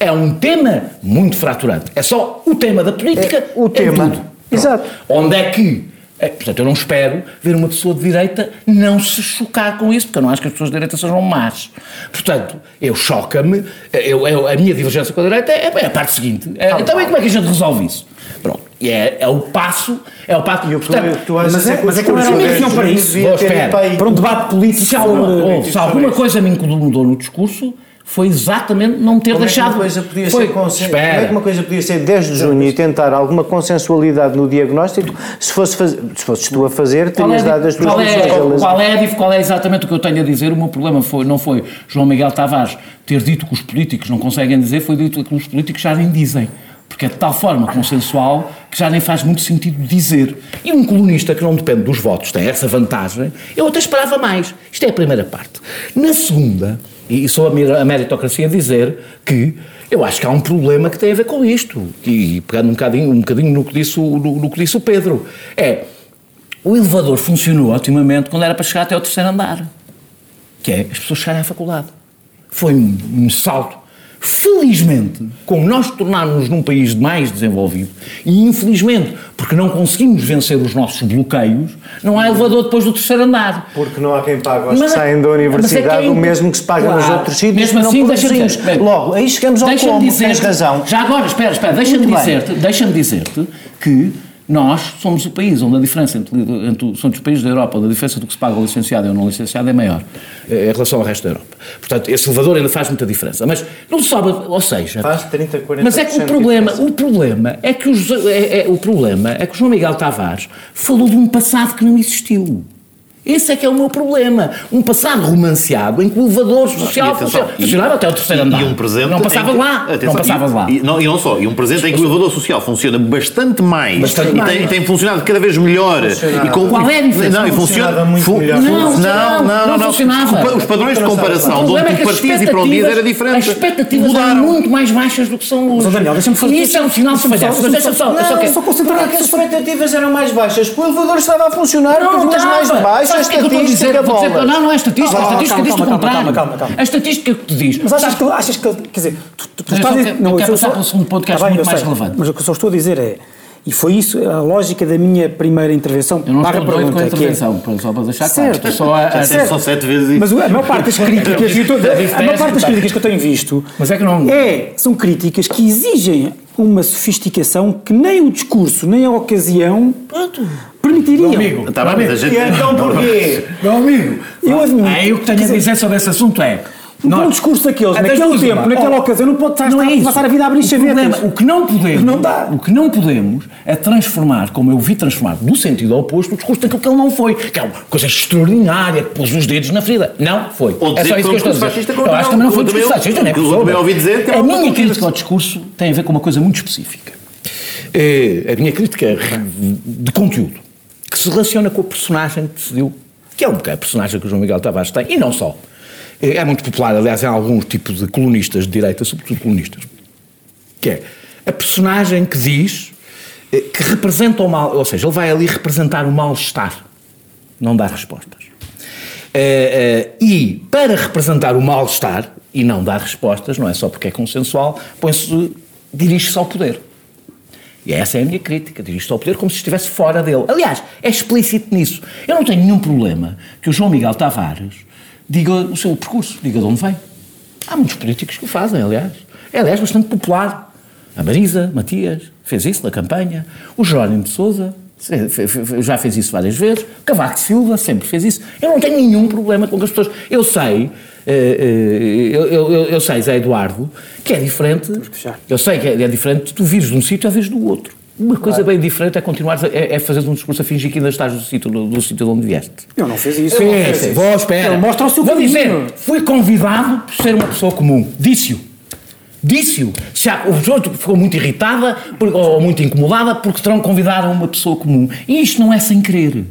Speaker 2: É um tema muito fraturante. É só o tema da política.
Speaker 5: É o
Speaker 2: em
Speaker 5: tema.
Speaker 2: tudo.
Speaker 5: Exato.
Speaker 2: Onde é que. É, portanto, eu não espero ver uma pessoa de direita não se chocar com isso, porque eu não acho que as pessoas de direita sejam más. Portanto, eu choca-me, eu, eu- a minha divergência com a direita é, é a parte seguinte. É, então, e como é que a gente resolve isso? Pronto. E é, é o passo. É o passo.
Speaker 5: E o que
Speaker 2: portanto,
Speaker 5: tu
Speaker 1: mas é- mas é que não era opinião
Speaker 5: deste
Speaker 1: para isso.
Speaker 5: ter
Speaker 2: espera.
Speaker 5: para
Speaker 1: um debate político
Speaker 2: se alguma, ou, se alguma coisa me incomodou no discurso, foi exatamente não ter
Speaker 5: Como
Speaker 2: deixado.
Speaker 5: É uma coisa podia
Speaker 2: foi,
Speaker 5: ser consen... Como é que uma coisa podia ser 10 de junho e tentar alguma consensualidade no diagnóstico? Se, fosse faz... se fosses tu a fazer,
Speaker 2: Qual
Speaker 5: terias
Speaker 2: é,
Speaker 5: dado as tuas
Speaker 2: qual, é,
Speaker 5: lições.
Speaker 2: qual, é, qual é exatamente o que eu tenho a dizer? O meu problema foi, não foi João Miguel Tavares ter dito que os políticos não conseguem dizer, foi dito que os políticos já nem dizem. Porque é de tal forma consensual que já nem faz muito sentido dizer. E um colunista que não depende dos votos tem essa vantagem, eu até esperava mais. Isto é a primeira parte. Na segunda, e sou a mer- a meritocracia dizer que eu acho que há um problema que tem a ver com isto. E pegando um bocadinho, um bocadinho no, que disse no, no que disse o Pedro. É, o elevador funcionou otimamente quando era para chegar até ao terceiro andar. Que é as pessoas chegarem à faculdade. Foi um, um salto. Felizmente, como nós tornámos-nos num país mais desenvolvido, e infelizmente, porque não conseguimos vencer os nossos bloqueios, não há elevador depois do terceiro andar.
Speaker 5: Porque não há quem pague aos
Speaker 2: Mas
Speaker 5: que
Speaker 2: é-
Speaker 5: saem da
Speaker 2: é que
Speaker 5: universidade
Speaker 2: é
Speaker 5: o
Speaker 2: impo-
Speaker 5: mesmo que se paga nos
Speaker 2: Claro.
Speaker 5: outros sítios
Speaker 2: Mesmo assim,
Speaker 5: não produzimos.
Speaker 2: dizer,
Speaker 5: Logo, aí chegamos ao como,
Speaker 2: dizer,
Speaker 5: tens razão.
Speaker 2: Já agora, espera, espera, deixa-me dizer-te, deixa-me dizer-te que nós somos o país onde a diferença entre, entre somos os países da Europa onde a diferença do que se paga ao licenciado e ao não licenciado é maior eh, em relação ao resto da Europa. Portanto, esse elevador ainda faz muita diferença. Mas não sobe, ou seja,
Speaker 5: Faz 30, 40%
Speaker 2: mas é que o problema, o problema é que os- é- é- o problema é que o João Miguel Tavares falou de um passado que não existiu. Esse é que é o meu problema. Um passado romanceado em que o elevador social funcionava, funcionava até o terceiro andar.
Speaker 3: E um presente
Speaker 2: Não passava
Speaker 3: que-
Speaker 2: lá.
Speaker 3: Atenção,
Speaker 2: não passava
Speaker 3: e,
Speaker 2: lá.
Speaker 3: E não, e não só, e um presente em que o elevador social funciona bastante mais
Speaker 2: Bastante
Speaker 3: e
Speaker 2: mais.
Speaker 3: tem, tem funcionado cada vez melhor. E com,
Speaker 2: Qual é a diferença?
Speaker 3: Não, e funciona
Speaker 5: Funcionava muito melhor.
Speaker 2: Não,
Speaker 3: não, não, não,
Speaker 2: não
Speaker 3: não.
Speaker 2: funcionava.
Speaker 3: Os padrões de comparação de onde
Speaker 2: é
Speaker 3: tu
Speaker 2: que as
Speaker 3: partias e para onde ias era diferente.
Speaker 2: As expectativas eram
Speaker 3: Mudaram.
Speaker 2: muito mais baixas do que são hoje.
Speaker 1: Mas, Daniel, deixa-me fazer-
Speaker 2: E isso é um sinal de
Speaker 1: deixa-me só-
Speaker 2: falhança. Mas deixa só, só
Speaker 1: concentrar aqui,
Speaker 5: as expectativas eram mais baixas, o elevador estava a funcionar com as mais baixas,
Speaker 2: Sabes o que é que eu estou a dizer? Vou dizer-. Não, não é estatística.
Speaker 1: Calma,
Speaker 2: a estatística
Speaker 1: calma,
Speaker 2: diz o contrário.
Speaker 1: calma, calma.
Speaker 2: A estatística que te diz.
Speaker 1: Mas achas que, achas que, quer dizer, tu, tu, tu estás a dizer...
Speaker 2: quero- eu quero passar
Speaker 1: só-
Speaker 2: para o segundo podcast
Speaker 1: Tá bem,
Speaker 2: muito mais relevante.
Speaker 1: Mas o que eu só estou a dizer é, e foi isso a lógica da minha primeira intervenção,
Speaker 2: Eu não
Speaker 1: barra
Speaker 2: estou doido com a
Speaker 1: pergunta, é-
Speaker 2: intervenção, pronto, só para deixar claro.
Speaker 1: Certo.
Speaker 2: Estou só a-
Speaker 1: Certo.
Speaker 3: São sete vezes isso.
Speaker 1: Mas a maior parte das críticas, que eu estou- a maior parte das críticas que eu tenho visto
Speaker 2: Mas é que não-
Speaker 1: é- são críticas que exigem uma sofisticação que nem o discurso, nem a ocasião permitiriam.
Speaker 2: amigo,
Speaker 3: Tá bem, mas a gente-
Speaker 5: E então porquê?
Speaker 2: Meu amigo,
Speaker 1: Eu admito.
Speaker 2: aí o que tenho a dizer sobre esse assunto é.
Speaker 1: Um bom discurso daqueles,
Speaker 2: Até
Speaker 1: naquele tempo,
Speaker 2: uma.
Speaker 1: naquela
Speaker 2: Oh,
Speaker 1: ocasião, não pode estar,
Speaker 2: não é isso.
Speaker 1: passar a vida a abrir
Speaker 2: o problema,
Speaker 1: chavetas.
Speaker 2: o que não podemos,
Speaker 1: Não dá.
Speaker 2: o que não podemos é transformar, como eu vi transformar, no sentido oposto, o discurso daquilo que ele não foi, que é uma coisa extraordinária, que pôs os dedos na ferida. Não foi.
Speaker 3: Ou
Speaker 2: é só isso que eu
Speaker 3: um
Speaker 2: estou a dizer.
Speaker 3: fascista,
Speaker 2: Eu acho que
Speaker 3: não,
Speaker 2: também não foi um discurso fascista,
Speaker 3: eu também ouvi dizer que é
Speaker 2: A minha crítica ao discurso tem a ver com uma coisa muito específica. É, a minha crítica é de conteúdo, que se relaciona com o personagem que decidiu, que é um bocado a personagem que o João Miguel Tavares tem, e não só. É é muito popular, aliás, em alguns tipos de colunistas de direita, sobretudo colunistas, que é a personagem que diz eh, que representa o mal, ou seja, ele vai ali representar o mal-estar, não dá respostas. Eh, eh, e para representar o mal-estar e não dar respostas, não é só porque é consensual, põe-se, dirige-se ao poder. E essa é a minha crítica, dirige-se ao poder como se estivesse fora dele. Aliás, é explícito nisso. Eu não tenho nenhum problema que o João Miguel Tavares diga o seu percurso, diga de onde vem. Há muitos políticos que o fazem, aliás. É, aliás, bastante popular. A Marisa Matias fez isso na campanha. O Jerónimo de Souza já fez isso várias vezes. Cavaco Silva sempre fez isso. Eu não tenho nenhum problema com as pessoas... Eu sei, eh, eh, eu, eu, eu- eu sei, Zé Eduardo, que é diferente... Eu sei que é, é diferente de tu vires de um sítio a vires do outro. Uma coisa bem diferente é continuar, é, é fazer um discurso a fingir que ainda estás do sítio, do, sítio de onde vieste.
Speaker 1: Eu não fiz isso. Eu não fiz.
Speaker 2: Vou, espera.
Speaker 1: Ele mostra o seu
Speaker 2: Vou
Speaker 1: caminho.
Speaker 2: dizer, fui convidado por ser uma pessoa comum. Disse-o. Disse-o. O outro ficou muito irritada ou muito incomodada porque terão convidado uma pessoa comum. E isto não é sem querer.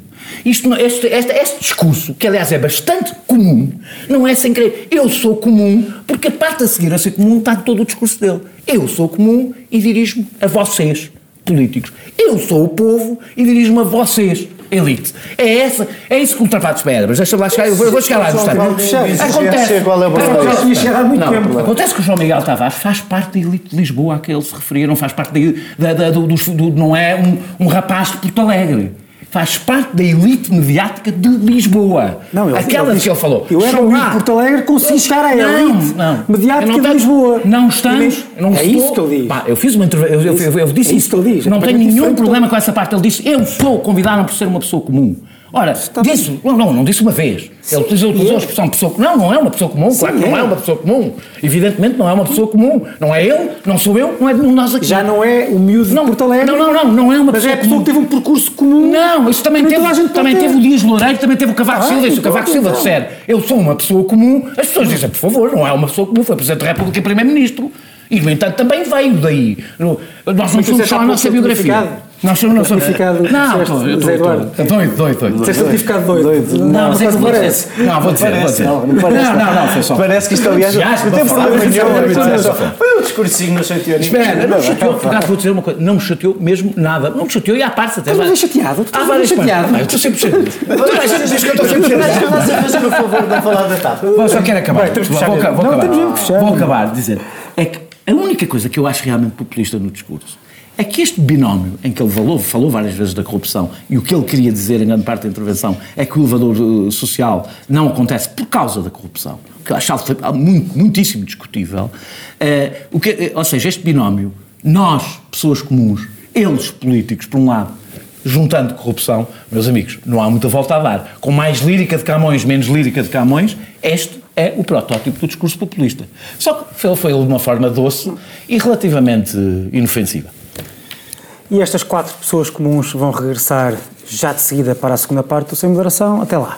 Speaker 2: Isto, este, este, este discurso, que aliás é bastante comum, não é sem querer. Eu sou comum, porque a parte a seguir a ser comum está todo o discurso dele. Eu sou comum e dirijo-me a vocês, políticos. Eu sou o povo e dirijo-me a vocês, elite. É, essa, é isso que o Trapatos pede, mas deixa-me lá chegar, eu vou, eu vou chegar lá.
Speaker 5: Miguel fechar.
Speaker 2: Acontece.
Speaker 5: Qual é o
Speaker 1: muito
Speaker 5: Não,
Speaker 1: tempo.
Speaker 2: Acontece que o João Miguel Tavares faz parte da elite de Lisboa a que ele se referia, não faz parte da, da- da- do, dos- do- não é um, um rapaz de Porto Alegre. Faz parte da elite mediática de Lisboa.
Speaker 1: Não, ele-
Speaker 2: Aquela
Speaker 1: ele
Speaker 2: que ele falou.
Speaker 1: Eu era um
Speaker 2: lá.
Speaker 1: de Porto Alegre, consegui chegar à
Speaker 2: Não,
Speaker 1: elite
Speaker 2: não.
Speaker 1: mediática
Speaker 2: Eu não
Speaker 1: de Lisboa.
Speaker 2: Não estamos. Não
Speaker 1: é
Speaker 2: estou-
Speaker 1: isso que ele diz.
Speaker 2: Pá, eu fiz uma entrevista, eu, eu, eu, eu disse
Speaker 1: É isso que ele diz, é
Speaker 2: Não tenho nenhum problema com essa parte. Ele disse: Eu sou, convidaram por ser uma pessoa comum. Ora, disse, não, não, não disse uma vez. Sim, ele utilizou, a expressão pessoa comum. Não, não é uma pessoa comum, Sim, claro que é. não é uma pessoa comum. Evidentemente não é uma pessoa comum. Não é ele, não sou eu, não é de nós aqui.
Speaker 1: Já não é o miúdo
Speaker 2: não,
Speaker 1: de Porto Alegre.
Speaker 2: Não, não, não, não é uma
Speaker 1: mas
Speaker 2: pessoa
Speaker 1: é a pessoa
Speaker 2: comum.
Speaker 1: que teve um percurso comum.
Speaker 2: Não, isso também teve, também teve o Dias Loureiro, também teve o Cavaco ah, Silva. E se o Cavaco então, Silva então. disser eu sou uma pessoa comum, as pessoas dizem, por favor, não é uma pessoa comum, foi Presidente da República e Primeiro-Ministro. E, no entanto, também veio daí. Nós não somos só a nossa biografia. Nós somos nosso
Speaker 1: certificado.
Speaker 2: Não, estou doido, doido, doido.
Speaker 1: Disseste certificado doido.
Speaker 2: Não, mas é que parece. Não, vou dizer, vou dizer. Não, não, não, foi só.
Speaker 5: Parece que isto, aliás, não tem problema nenhum. Foi um discursinho, não chateou ninguém.
Speaker 2: Espera, não chateou, por acaso vou dizer uma coisa, não me chateou mesmo nada. Não me chateou e à parte até.
Speaker 1: Mas é chateado, tu estás chateado.
Speaker 2: Eu estou sempre chateado. Tu diz que eu estou sempre chateado.
Speaker 5: Fazer o favor de falar da TAP.
Speaker 2: Só quero acabar. Vou acabar, dizer. É que a única coisa que eu acho realmente populista no discurso é que este binómio em que ele falou, falou várias vezes da corrupção e o que ele queria dizer em grande parte da intervenção é que o elevador uh, social não acontece por causa da corrupção, que eu achava muito, muitíssimo discutível. Uh, o que, uh, ou seja, este binómio, nós, pessoas comuns, eles, políticos, por um lado, juntando corrupção, meus amigos, não há muita volta a dar. Com mais lírica de Camões, menos lírica de Camões, este é o protótipo do discurso populista. Só que ele foi de uma forma doce e relativamente inofensiva.
Speaker 1: E estas quatro pessoas comuns vão regressar já de seguida para a segunda parte do Sem Moderação. Até lá.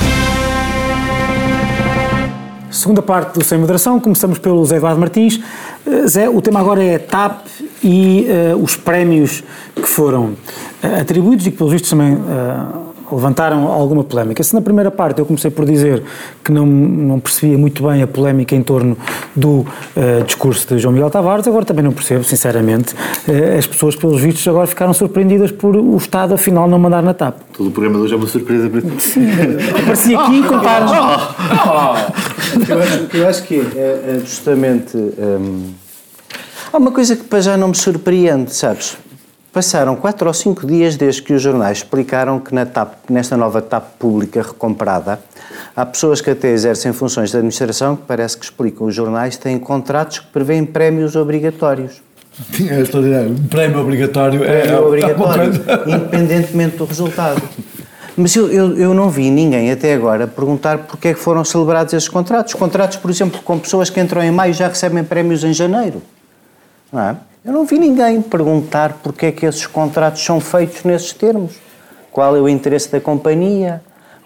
Speaker 1: Segunda parte do Sem Moderação, começamos pelo Zé Eduardo Martins. Eh, Zé, o tema agora é TAP e uh, os prémios que foram uh, atribuídos e que, pelos vistos, também uh, levantaram alguma polémica. Se na primeira parte eu comecei por dizer que não, não percebia muito bem a polémica em torno do discurso de João Miguel Tavares, agora também não percebo, sinceramente. As pessoas, pelos vistos, agora ficaram surpreendidas por o Estado, afinal, não mandar na TAP.
Speaker 3: Todo o programa de hoje é uma surpresa para ti.
Speaker 1: Sim, apareci aqui e contar
Speaker 5: eu, acho, eu acho que é, é justamente. Um, há uma coisa que para já não me surpreende, sabes? Passaram quatro ou cinco dias desde que os jornais explicaram que TAP, nesta nova TAP pública recomprada, há pessoas que até exercem funções de administração que parece que explicam os jornais têm contratos que prevêem prémios obrigatórios.
Speaker 2: Tinha esta ideia, um prémio obrigatório é,
Speaker 5: prémio é, obrigatório, independentemente do resultado. Mas eu, eu, eu, não vi ninguém até agora perguntar porque é que foram celebrados esses contratos. Contratos, por exemplo, com pessoas que entram em maio já recebem prémios em janeiro. Não é? Eu não vi ninguém perguntar porque é que esses contratos são feitos nesses termos. Qual é o interesse da companhia?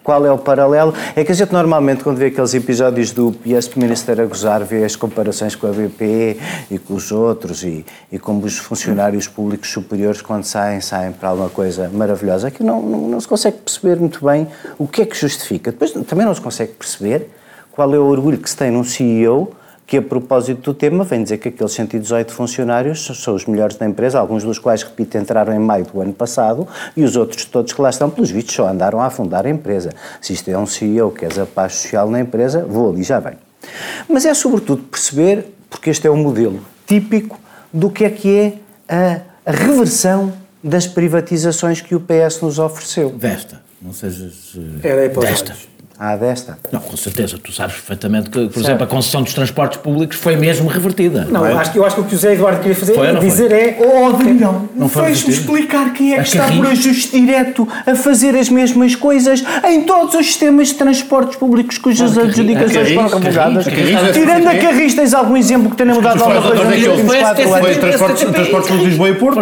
Speaker 5: Qual é o paralelo? É que a gente normalmente, quando vê aqueles episódios do PS Minister a gozar, vê as comparações com a BP e com os outros e, e como os funcionários públicos superiores, quando saem, saem para alguma coisa maravilhosa. Aqui não, não, não se consegue perceber muito bem o que é que justifica. Depois também não se consegue perceber qual é o orgulho que se tem num CEO que a propósito do tema vem dizer que aqueles 118 funcionários são os melhores da empresa, alguns dos quais, repito, entraram em maio do ano passado e os outros todos que lá estão, pelos vistos, só andaram a afundar a empresa. Se isto é um CEO que é a paz social na empresa, vou ali já vem. Mas é sobretudo perceber, porque este é um modelo típico do que é que é a, reversão das privatizações que o PS nos ofereceu.
Speaker 2: Desta, não sejas...
Speaker 1: Era
Speaker 2: desta.
Speaker 5: Ah, desta?
Speaker 2: Não, com certeza. Tu sabes perfeitamente que, por certo. exemplo, a concessão dos transportes públicos foi mesmo revertida.
Speaker 1: Não, não é? eu, acho, eu acho que o que o José Eduardo queria fazer foi, dizer
Speaker 5: foi?
Speaker 1: é.
Speaker 5: Oh, Adrião, não vais-me explicar quem é que está por ajuste direto a fazer as mesmas coisas em todos os sistemas de transportes públicos cujas adjudicações foram revogadas. Tirando a Carris, tens algum exemplo que tenha mudado alguma coisa nos últimos quatro
Speaker 3: anos? Foi transportes de Lisboa e Porto.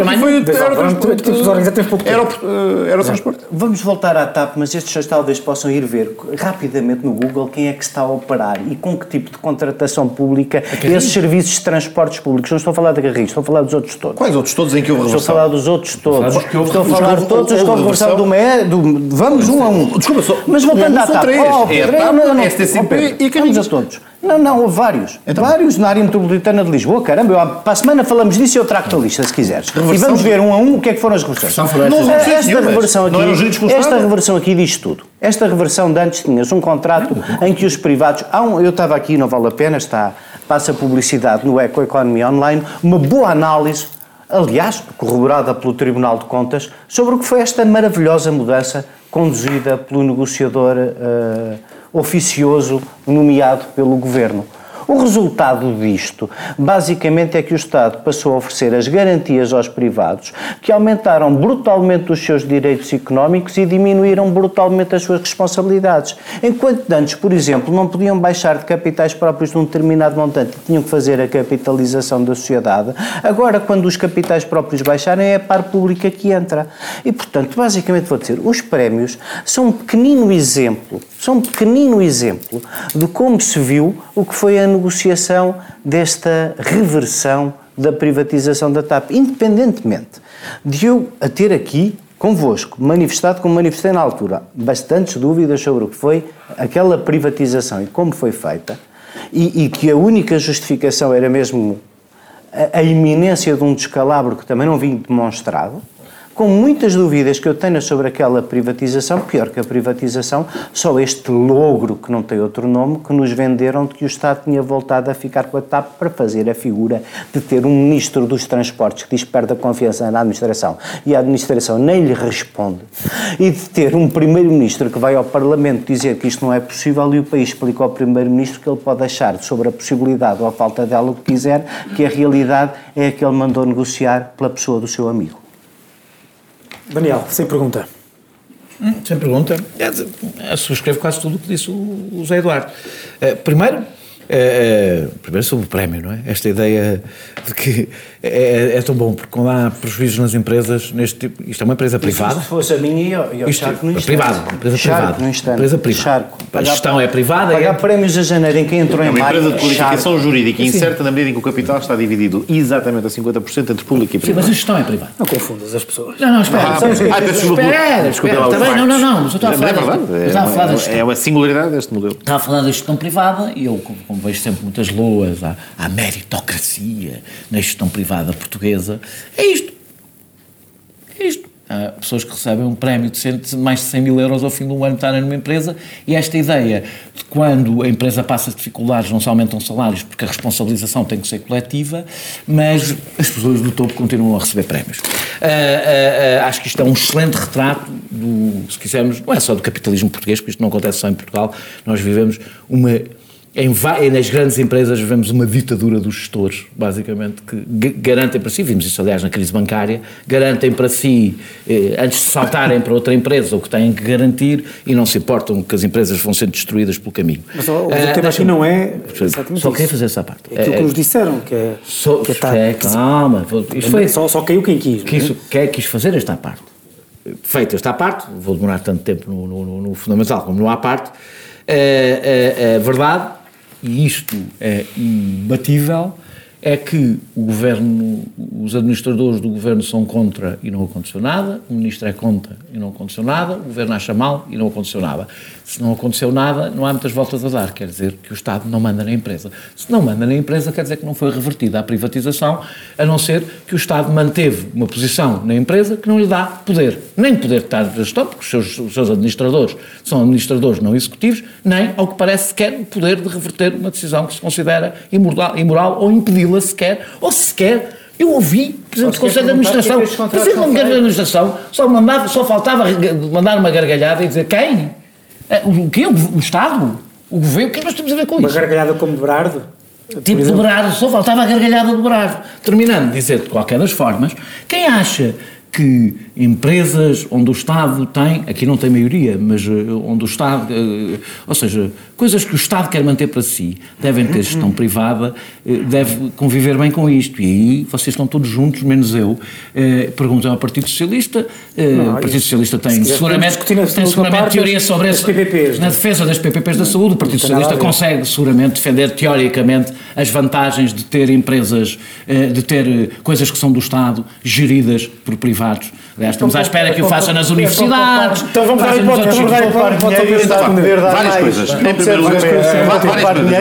Speaker 3: Era o transporte.
Speaker 5: Vamos voltar à TAP, mas estes talvez possam ir ver rapidamente no Google quem é que está a operar e com que tipo de contratação pública esses serviços de transportes públicos. Não estou a falar da Garriga, estou a falar dos outros todos.
Speaker 3: Quais outros todos em que houve
Speaker 5: Estou a
Speaker 3: reversão?
Speaker 5: falar dos outros todos.
Speaker 3: Os que houve-
Speaker 5: Estou a falar de todos os que houve reversão
Speaker 3: reversão?
Speaker 5: do MEE. Do, vamos um a um.
Speaker 3: Desculpa, só-
Speaker 5: Mas voltando à TAP.
Speaker 3: três. É a TAP,
Speaker 5: não, não.
Speaker 3: STCP e Carris.
Speaker 5: Vamos a todos. Não, não, houve vários.
Speaker 3: Então.
Speaker 5: vários na área metropolitana de Lisboa. Caramba, eu, para a semana falamos disso e eu trago-te a lista, se quiseres. E
Speaker 3: Reversão?
Speaker 5: vamos ver um a um o que é que foram as reversões.
Speaker 2: Não
Speaker 3: Não
Speaker 5: Esta reversão aqui, esta reversão aqui diz tudo. Esta reversão de antes tinhas um contrato em que os privados. Há um, eu estava aqui, não vale a pena, está, passa publicidade no Eco Economia Online, uma boa análise, aliás, corroborada pelo Tribunal de Contas, sobre o que foi esta maravilhosa mudança conduzida pelo negociador eh, oficioso nomeado pelo Governo. O resultado disto, basicamente, é que o Estado passou a oferecer as garantias aos privados, que aumentaram brutalmente os seus direitos económicos e diminuíram brutalmente as suas responsabilidades. Enquanto antes, por exemplo, não podiam baixar de capitais próprios de um determinado montante e tinham que fazer a capitalização da sociedade, agora, quando os capitais próprios baixarem, é a par pública que entra. E, portanto, basicamente, vou dizer, os prémios são um pequenino exemplo, são um pequenino exemplo de como se viu o que foi a negociação desta reversão da privatização da TAP, independentemente de eu a ter aqui convosco, manifestado como manifestei na altura, bastantes dúvidas sobre o que foi aquela privatização e como foi feita, e, e que a única justificação era mesmo a, a iminência de um descalabro que também não vim demonstrado, com muitas dúvidas que eu tenho sobre aquela privatização, pior que a privatização, só este logro, que não tem outro nome, que nos venderam de que o Estado tinha voltado a ficar com a TAP para fazer a figura de ter um Ministro dos Transportes que diz que perde a confiança na administração e a administração nem lhe responde, e de ter um Primeiro-Ministro que vai ao Parlamento dizer que isto não é possível e o país explica ao Primeiro-Ministro que ele pode achar sobre a possibilidade ou a falta dela o que quiser, que a realidade é que ele mandou negociar pela pessoa do seu amigo.
Speaker 1: Daniel, sem pergunta.
Speaker 2: Hum, Sem pergunta. É, subscrevo quase tudo o que disse o, Zé Eduardo. Eh, primeiro, eh, eh, primeiro sobre o prémio, não é? Esta ideia de que é, é tão bom, porque quando há prejuízos nas empresas, neste tipo, isto é uma empresa privada.
Speaker 5: Se fosse a minha, eu, eu
Speaker 2: Isto
Speaker 5: Charco no
Speaker 2: é
Speaker 5: instante.
Speaker 2: privada, empresa
Speaker 5: Charco
Speaker 2: privada.
Speaker 5: no instante.
Speaker 2: Empresa privada.
Speaker 5: Charco.
Speaker 2: A gestão é privada.
Speaker 5: Pagar
Speaker 2: é-
Speaker 5: prémios a janeiro em quem entrou
Speaker 3: É
Speaker 5: em
Speaker 3: uma
Speaker 5: maio.
Speaker 3: empresa de qualificação
Speaker 5: Charco.
Speaker 3: jurídica incerta na medida em que o capital está dividido exatamente a 50% entre público e
Speaker 2: Sim, mas
Speaker 3: privado.
Speaker 2: a gestão é privada.
Speaker 1: Não confundas as pessoas.
Speaker 2: Não, não, espera.
Speaker 3: Ah,
Speaker 2: espera,
Speaker 3: ah,
Speaker 2: espera, espera,
Speaker 3: lá os
Speaker 2: também, não, não, não, mas eu estava a
Speaker 3: Não é
Speaker 2: falar.
Speaker 3: verdade.
Speaker 2: falar
Speaker 3: É, uma- é uma singularidade deste modelo.
Speaker 2: Estava a falar da gestão privada e eu, como, vejo sempre muitas loas à, à meritocracia na gestão privada portuguesa, é isto. É isto. Há pessoas que recebem um prémio de mais de 100 mil euros ao fim de um ano estarem numa empresa e esta ideia de quando a empresa passa dificuldades não se aumentam salários porque a responsabilização tem que ser coletiva, mas as pessoas do topo continuam a receber prémios. Ah, ah, ah, acho que isto é um excelente retrato do, se quisermos, não é só do capitalismo português, porque isto não acontece só em Portugal, nós vivemos uma em, nas grandes empresas vemos uma ditadura dos gestores, basicamente, que ga- garantem para si, vimos isso aliás na crise bancária, garantem para si, eh, antes de saltarem para outra empresa, o que têm que garantir e não se importam que as empresas vão sendo destruídas pelo caminho.
Speaker 1: Mas o
Speaker 2: Ah,
Speaker 1: tema aqui não é exatamente
Speaker 2: Só queria fazer essa parte.
Speaker 1: É aquilo
Speaker 2: É-
Speaker 1: que nos disseram, que é...
Speaker 2: só,
Speaker 1: que é tá-
Speaker 2: é, calma, isto foi,
Speaker 1: só, só caiu quem quis.
Speaker 2: quis,
Speaker 1: não é?
Speaker 2: quer, quis fazer esta parte. Feita esta parte, vou demorar tanto tempo no, no- no- no fundamental como no à parte, é, é- é verdade, e isto é imbatível, é que o governo, os administradores do governo são contra e não aconteceu nada, o ministro é contra e não aconteceu nada, o governo acha mal e não aconteceu nada. Se não aconteceu nada, não há muitas voltas a dar, quer dizer que o Estado não manda na empresa. Se não manda na empresa, quer dizer que não foi revertida a privatização, a não ser que o Estado manteve uma posição na empresa que não lhe dá poder, nem poder de estar de gestão, porque os seus, os seus administradores são administradores não executivos, nem, ao que parece, sequer o poder de reverter uma decisão que se considera imoral, imoral ou impedi-la sequer, ou sequer. Eu ouvi, Presidente do Conselho de Administração,
Speaker 5: é que
Speaker 2: Presidente do Conselho de Administração, só, mandava, só faltava mandar uma gargalhada e dizer quem? Eh, O quê? O, o Estado? O governo? O que é que nós temos a ver com
Speaker 1: Uma
Speaker 2: isso?
Speaker 1: gargalhada como de Berardo.
Speaker 2: Tipo de. Berardo, só faltava a gargalhada de Berardo. Terminando, dizer de qualquer das formas, quem acha que empresas onde o Estado tem, aqui não tem maioria, mas eh, onde o Estado, eh, ou seja, coisas que o Estado quer manter para si, devem ter gestão privada, eh, deve conviver bem com isto. E aí vocês estão todos juntos, menos eu. Perguntam ao Partido Socialista, não, o Partido Socialista tem seguramente, tem seguramente teoria sobre isso,
Speaker 1: PPPs,
Speaker 2: na defesa das PPPs da saúde, o Partido Socialista consegue seguramente defender teoricamente as vantagens de ter empresas, de ter coisas que são do Estado geridas por privados privados. Aliás, estamos à espera que o faça nas universidades.
Speaker 1: Então vamos dar hipótese, vamos dar hipótese.
Speaker 3: Várias coisas. Em primeiro lugar,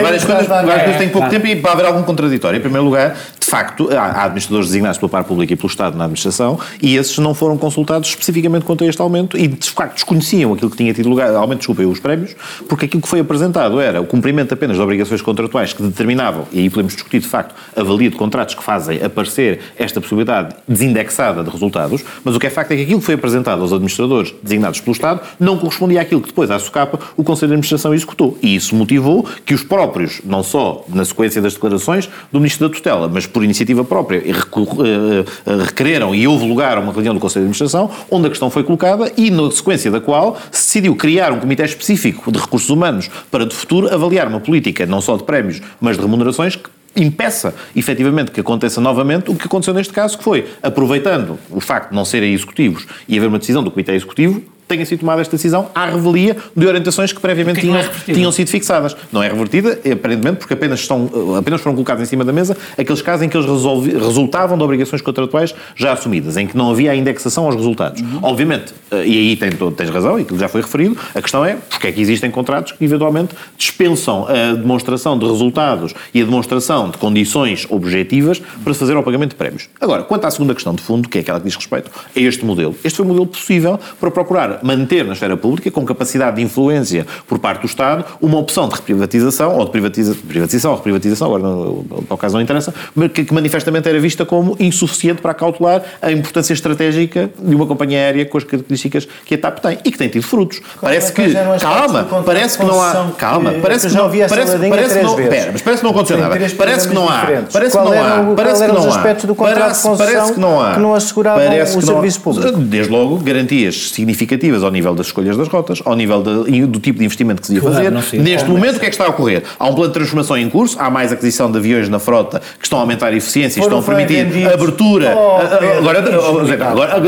Speaker 3: várias coisas, várias coisas têm pouco tempo e para haver algum contraditório. Em primeiro lugar, de facto, há administradores designados pela parte pública e pelo Estado na administração e esses não foram consultados especificamente quanto a este aumento e, de facto, desconheciam aquilo que tinha tido lugar, aumento, desculpem, os prémios, porque aquilo que foi apresentado era o cumprimento apenas de obrigações contratuais que determinavam, e aí podemos discutir, de facto, a valia de contratos que fazem aparecer esta possibilidade desindexada de resultados, mas o que é facto é que aquilo que foi apresentado aos administradores designados pelo Estado não correspondia àquilo que depois, à SOCAPA, o Conselho de Administração executou. E isso motivou que os próprios, não só na sequência das declarações do Ministro da Tutela, mas por iniciativa própria, eh, eh, requereram e houve lugar a uma reunião do Conselho de Administração, onde a questão foi colocada e na sequência da qual se decidiu criar um comitê específico de recursos humanos para, de futuro, avaliar uma política não só de prémios, mas de remunerações que impeça efetivamente que aconteça novamente o que aconteceu neste caso, que foi, aproveitando o facto de não serem executivos e haver uma decisão do Comitê Executivo, tenha sido tomada esta decisão à revelia de orientações que previamente que tinham, é tinham sido fixadas. Não é revertida, aparentemente, porque apenas, estão, apenas foram colocados em cima da mesa aqueles casos em que eles resolvi, resultavam de obrigações contratuais já assumidas, em que não havia a indexação aos resultados. Uhum. Obviamente, eh, e aí tens, tens razão, e aquilo já foi referido, a questão é porque é que existem contratos que eventualmente dispensam a demonstração de resultados e a demonstração de condições objetivas para se fazer ao pagamento de prémios. Agora, quanto à segunda questão de fundo, que é aquela que diz respeito a este modelo, este foi o modelo possível para procurar manter na esfera pública, com capacidade de influência por parte do Estado, uma opção de reprivatização, ou de privatiza, privatização ou reprivatização, agora no, no caso não interessa, mas que, que, manifestamente era vista como insuficiente para cautelar a importância estratégica de uma companhia aérea com as características que a TAP tem e que tem tido frutos. parece que, calma, parece que não há, calma, parece que não, parece, parece que não, pera, mas parece que não aconteceu nada. Parece que não há, parece que não há, parece que não há.
Speaker 5: aspectos do contrato de concessão que não há, que não asseguravam o serviço público.
Speaker 3: Desde logo, garantias significativas ao nível das escolhas das rotas, ao nível de, do tipo de investimento que se ia fazer. Neste momento, o que é que está a ocorrer? Há um plano de transformação em curso, há mais aquisição de aviões na frota que estão a aumentar a eficiência e estão a permitir vendidos. abertura. Oh, agora, agora,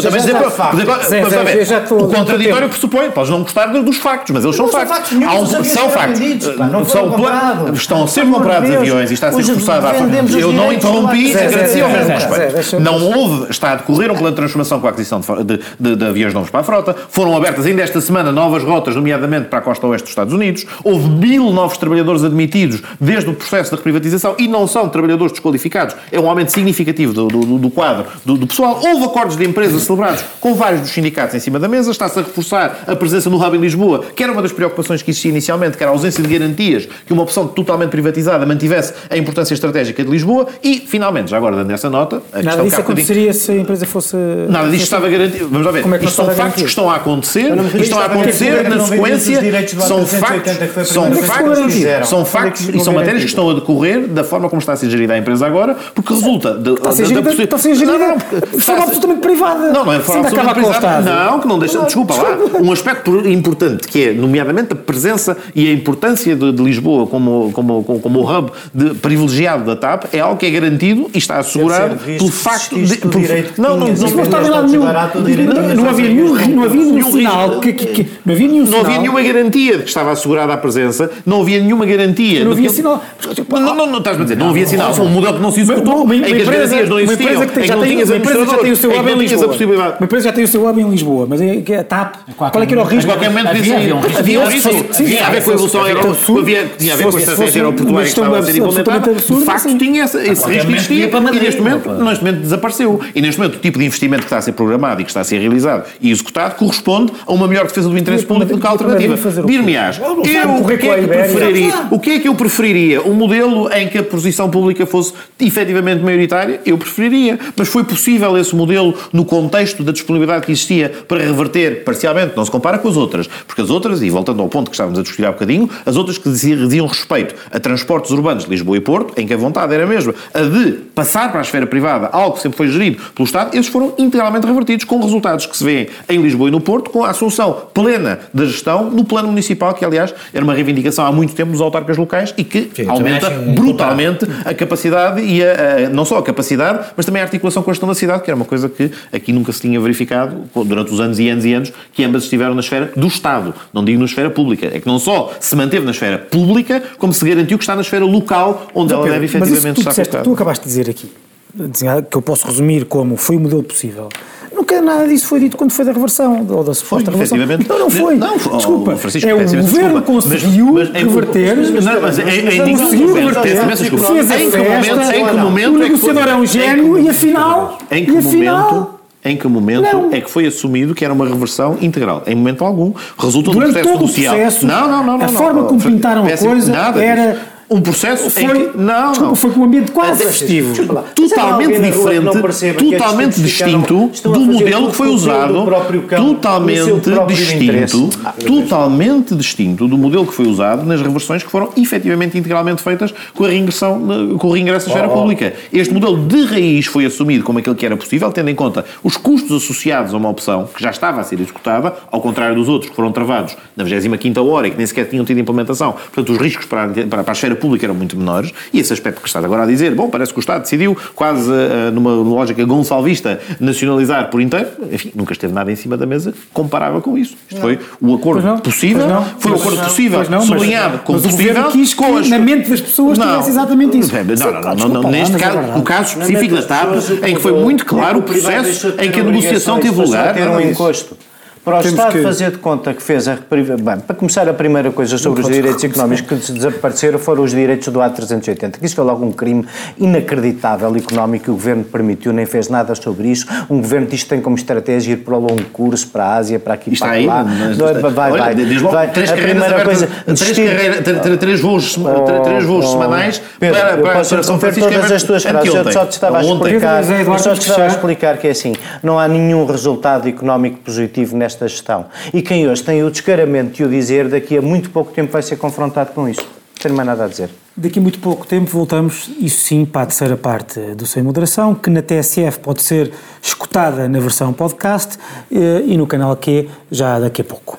Speaker 3: também dizer, o contraditório pressupõe, podes não gostar dos factos, mas eles são factos. São factos. Estão a ser comprados aviões e está a ser forçado a Eu não interrompi, agradeci ao mesmo respeito. Não houve, está a decorrer um plano de transformação com a aquisição de aviões novos para a frota. Foram abertas ainda esta semana novas rotas, nomeadamente para a costa oeste dos Estados Unidos. Houve mil novos trabalhadores admitidos desde o processo da privatização e não são trabalhadores desqualificados. É um aumento significativo do, do, do quadro do, do, pessoal. Houve acordos de empresa celebrados com vários dos sindicatos em cima da mesa. Está-se a reforçar a presença no Hub em Lisboa, que era uma das preocupações que existia inicialmente, que era a ausência de garantias que uma opção totalmente privatizada mantivesse a importância estratégica de Lisboa. E, finalmente, já agora dando essa nota...
Speaker 1: Nada disso aconteceria se a empresa fosse...
Speaker 3: Nada disto estava garantido. Vamos lá ver. Como é que Isto são factos que estão a acontecer, que estão a acontecer na sequência, são factos, são factos, são factos e são matérias que estão a decorrer da forma como está a ser gerida a empresa agora, porque resulta
Speaker 1: de, está a ser gerida, está a ser gerida de forma absolutamente privada.
Speaker 3: Não, não é de forma absolutamente privada. Não, que não deixa, desculpa lá, um aspecto importante que é, nomeadamente, a presença e a importância de, de Lisboa como, como, como, hub de, privilegiado da TAP é algo que é garantido e está assegurado pelo facto de.
Speaker 1: Não, não, não em lado nenhum. Não havia nenhum não havia nenhum sinal que, que, que, não havia nenhum
Speaker 3: não havia nenhuma garantia de que estava assegurada a presença, não havia nenhuma garantia.
Speaker 1: Não havia sinal.
Speaker 3: Não, não, não estás a dizer, não havia sinal. Um modelo que não se executou, em que as garantias não existiam, em que não tinhas administradores, em que não tinhas a possibilidade.
Speaker 1: Uma empresa já tem o seu hub em Lisboa, mas é a TAP, qual é que era o risco?
Speaker 3: A qualquer momento havia um risco. Tinha a ver com a evolução aeroportuária, tinha a ver com a estratégia aeroportuária que estava a ser implementada. De facto, tinha esse risco existia e neste momento desapareceu. E neste momento o tipo de investimento que está a ser programado e que está a ser realizado e executado executado corresponde a uma melhor defesa do interesse público do que a alternativa. Dir-me-ás, eu, o que é que preferiria? O que é que eu preferiria? Um modelo em que a posição pública fosse efetivamente maioritária? Eu preferiria. Mas foi possível esse modelo no contexto da disponibilidade que existia para reverter parcialmente, não se compara com as outras, porque as outras, e voltando ao ponto que estávamos a discutir há bocadinho, as outras que diziam respeito a transportes urbanos de Lisboa e Porto, em que a vontade era a mesma, a de passar para a esfera privada, algo que sempre foi gerido pelo Estado, esses foram integralmente revertidos, com resultados que se vêem em Lisboa e no Porto, com a assunção plena da gestão no plano municipal, que aliás era uma reivindicação há muito tempo dos autarcas locais e que Sim, aumenta brutalmente a capacidade e a, a, não só a capacidade, mas também a articulação com a gestão da cidade, que era uma coisa que aqui nunca se tinha verificado durante os anos e anos e anos que ambas estiveram na esfera do Estado, não digo na esfera pública. É que não só se manteve na esfera pública, como se garantiu que está na esfera local, onde ela deve efetivamente estar.
Speaker 1: Disseste, tu acabaste de dizer aqui, que eu posso resumir como foi o modelo possível. Nunca nada disso foi dito quando foi da reversão, ou da suposta reversão. Não, não foi. Não, desculpa. Francisco, é o governo conseguiu mas, mas, reverter. Mas, não, em, em nenhum momento. Fez a festa. Em que momento? O negociador é um gênio e afinal.
Speaker 3: Em que momento? Em que momento não. é que foi assumido que era uma reversão integral? Em momento algum. Resulta
Speaker 1: do processo todo negocial. Processo, não, não, não. A não, forma não, como pintaram a coisa era
Speaker 3: um processo
Speaker 1: foi,
Speaker 3: em que, não,
Speaker 1: desculpa,
Speaker 3: não.
Speaker 1: foi com um ambiente quase festivo.
Speaker 3: Totalmente diferente, totalmente distinto do modelo que foi usado, totalmente distinto, ah, totalmente distinto do modelo que foi usado nas reversões que foram efetivamente integralmente feitas com a reingressão, com o reingresso à esfera oh, oh. pública. Este modelo de raiz foi assumido como aquele que era possível, tendo em conta os custos associados a uma opção que já estava a ser executada, ao contrário dos outros que foram travados na 25ª hora e que nem sequer tinham tido implementação. Portanto, os riscos para, para, para a esfera pública eram muito menores, e esse aspecto que está agora a dizer, bom, parece que o Estado decidiu, quase uh, numa lógica gonçalvista, nacionalizar por inteiro, enfim, nunca esteve nada em cima da mesa comparável com isso. Isto não. foi o acordo não, possível, foi o acordo possível, não, sublinhado como possível,
Speaker 1: quis que as... na mente das pessoas não, tivesse exatamente isso.
Speaker 3: Não, não, não, não, não, neste caso, no caso específico da TAP, em que foi muito claro o processo em que a negociação teve lugar.
Speaker 5: Ter um encosto para o Temos Estado que... fazer de conta que fez a. Bem, para começar, a primeira coisa sobre os direitos económicos que desapareceram foram os direitos do A380, que isso foi logo um crime inacreditável económico que o governo permitiu, nem fez nada sobre isso. Um governo que isto tem como estratégia ir para o longo curso, para a Ásia, para aqui, para lá.
Speaker 3: vai, vai, vai. Três a primeira coisa. Três voos, três voos oh, semanais
Speaker 5: Pedro, para, para, posso para todas as tuas frases. Eu só te estava a explicar, eu só te estava a explicar que é assim, não há nenhum resultado económico positivo nesta desta gestão. E quem hoje tem o descaramento de o dizer, daqui a muito pouco tempo vai ser confrontado com isso. Não tenho mais nada a dizer.
Speaker 1: Daqui a muito pouco tempo voltamos, isso sim, para a terceira parte do Sem Moderação, que na TSF pode ser escutada na versão podcast eh, e no canal Q já daqui a pouco.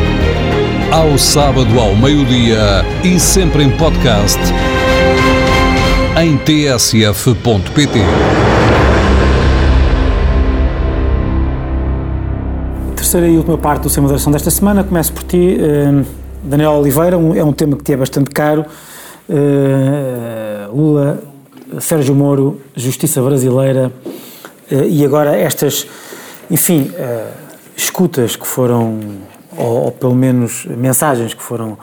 Speaker 6: Ao sábado ao meio-dia e sempre em podcast em tsf.pt.
Speaker 1: Terceira e última parte do Sem Moderação desta semana. Começo por ti, uh, Daniel Oliveira. É um tema que te é bastante caro. Uh, Lula, Sérgio Moro, Justiça Brasileira uh, e agora estas, enfim, escutas que foram, ou, ou pelo menos mensagens que foram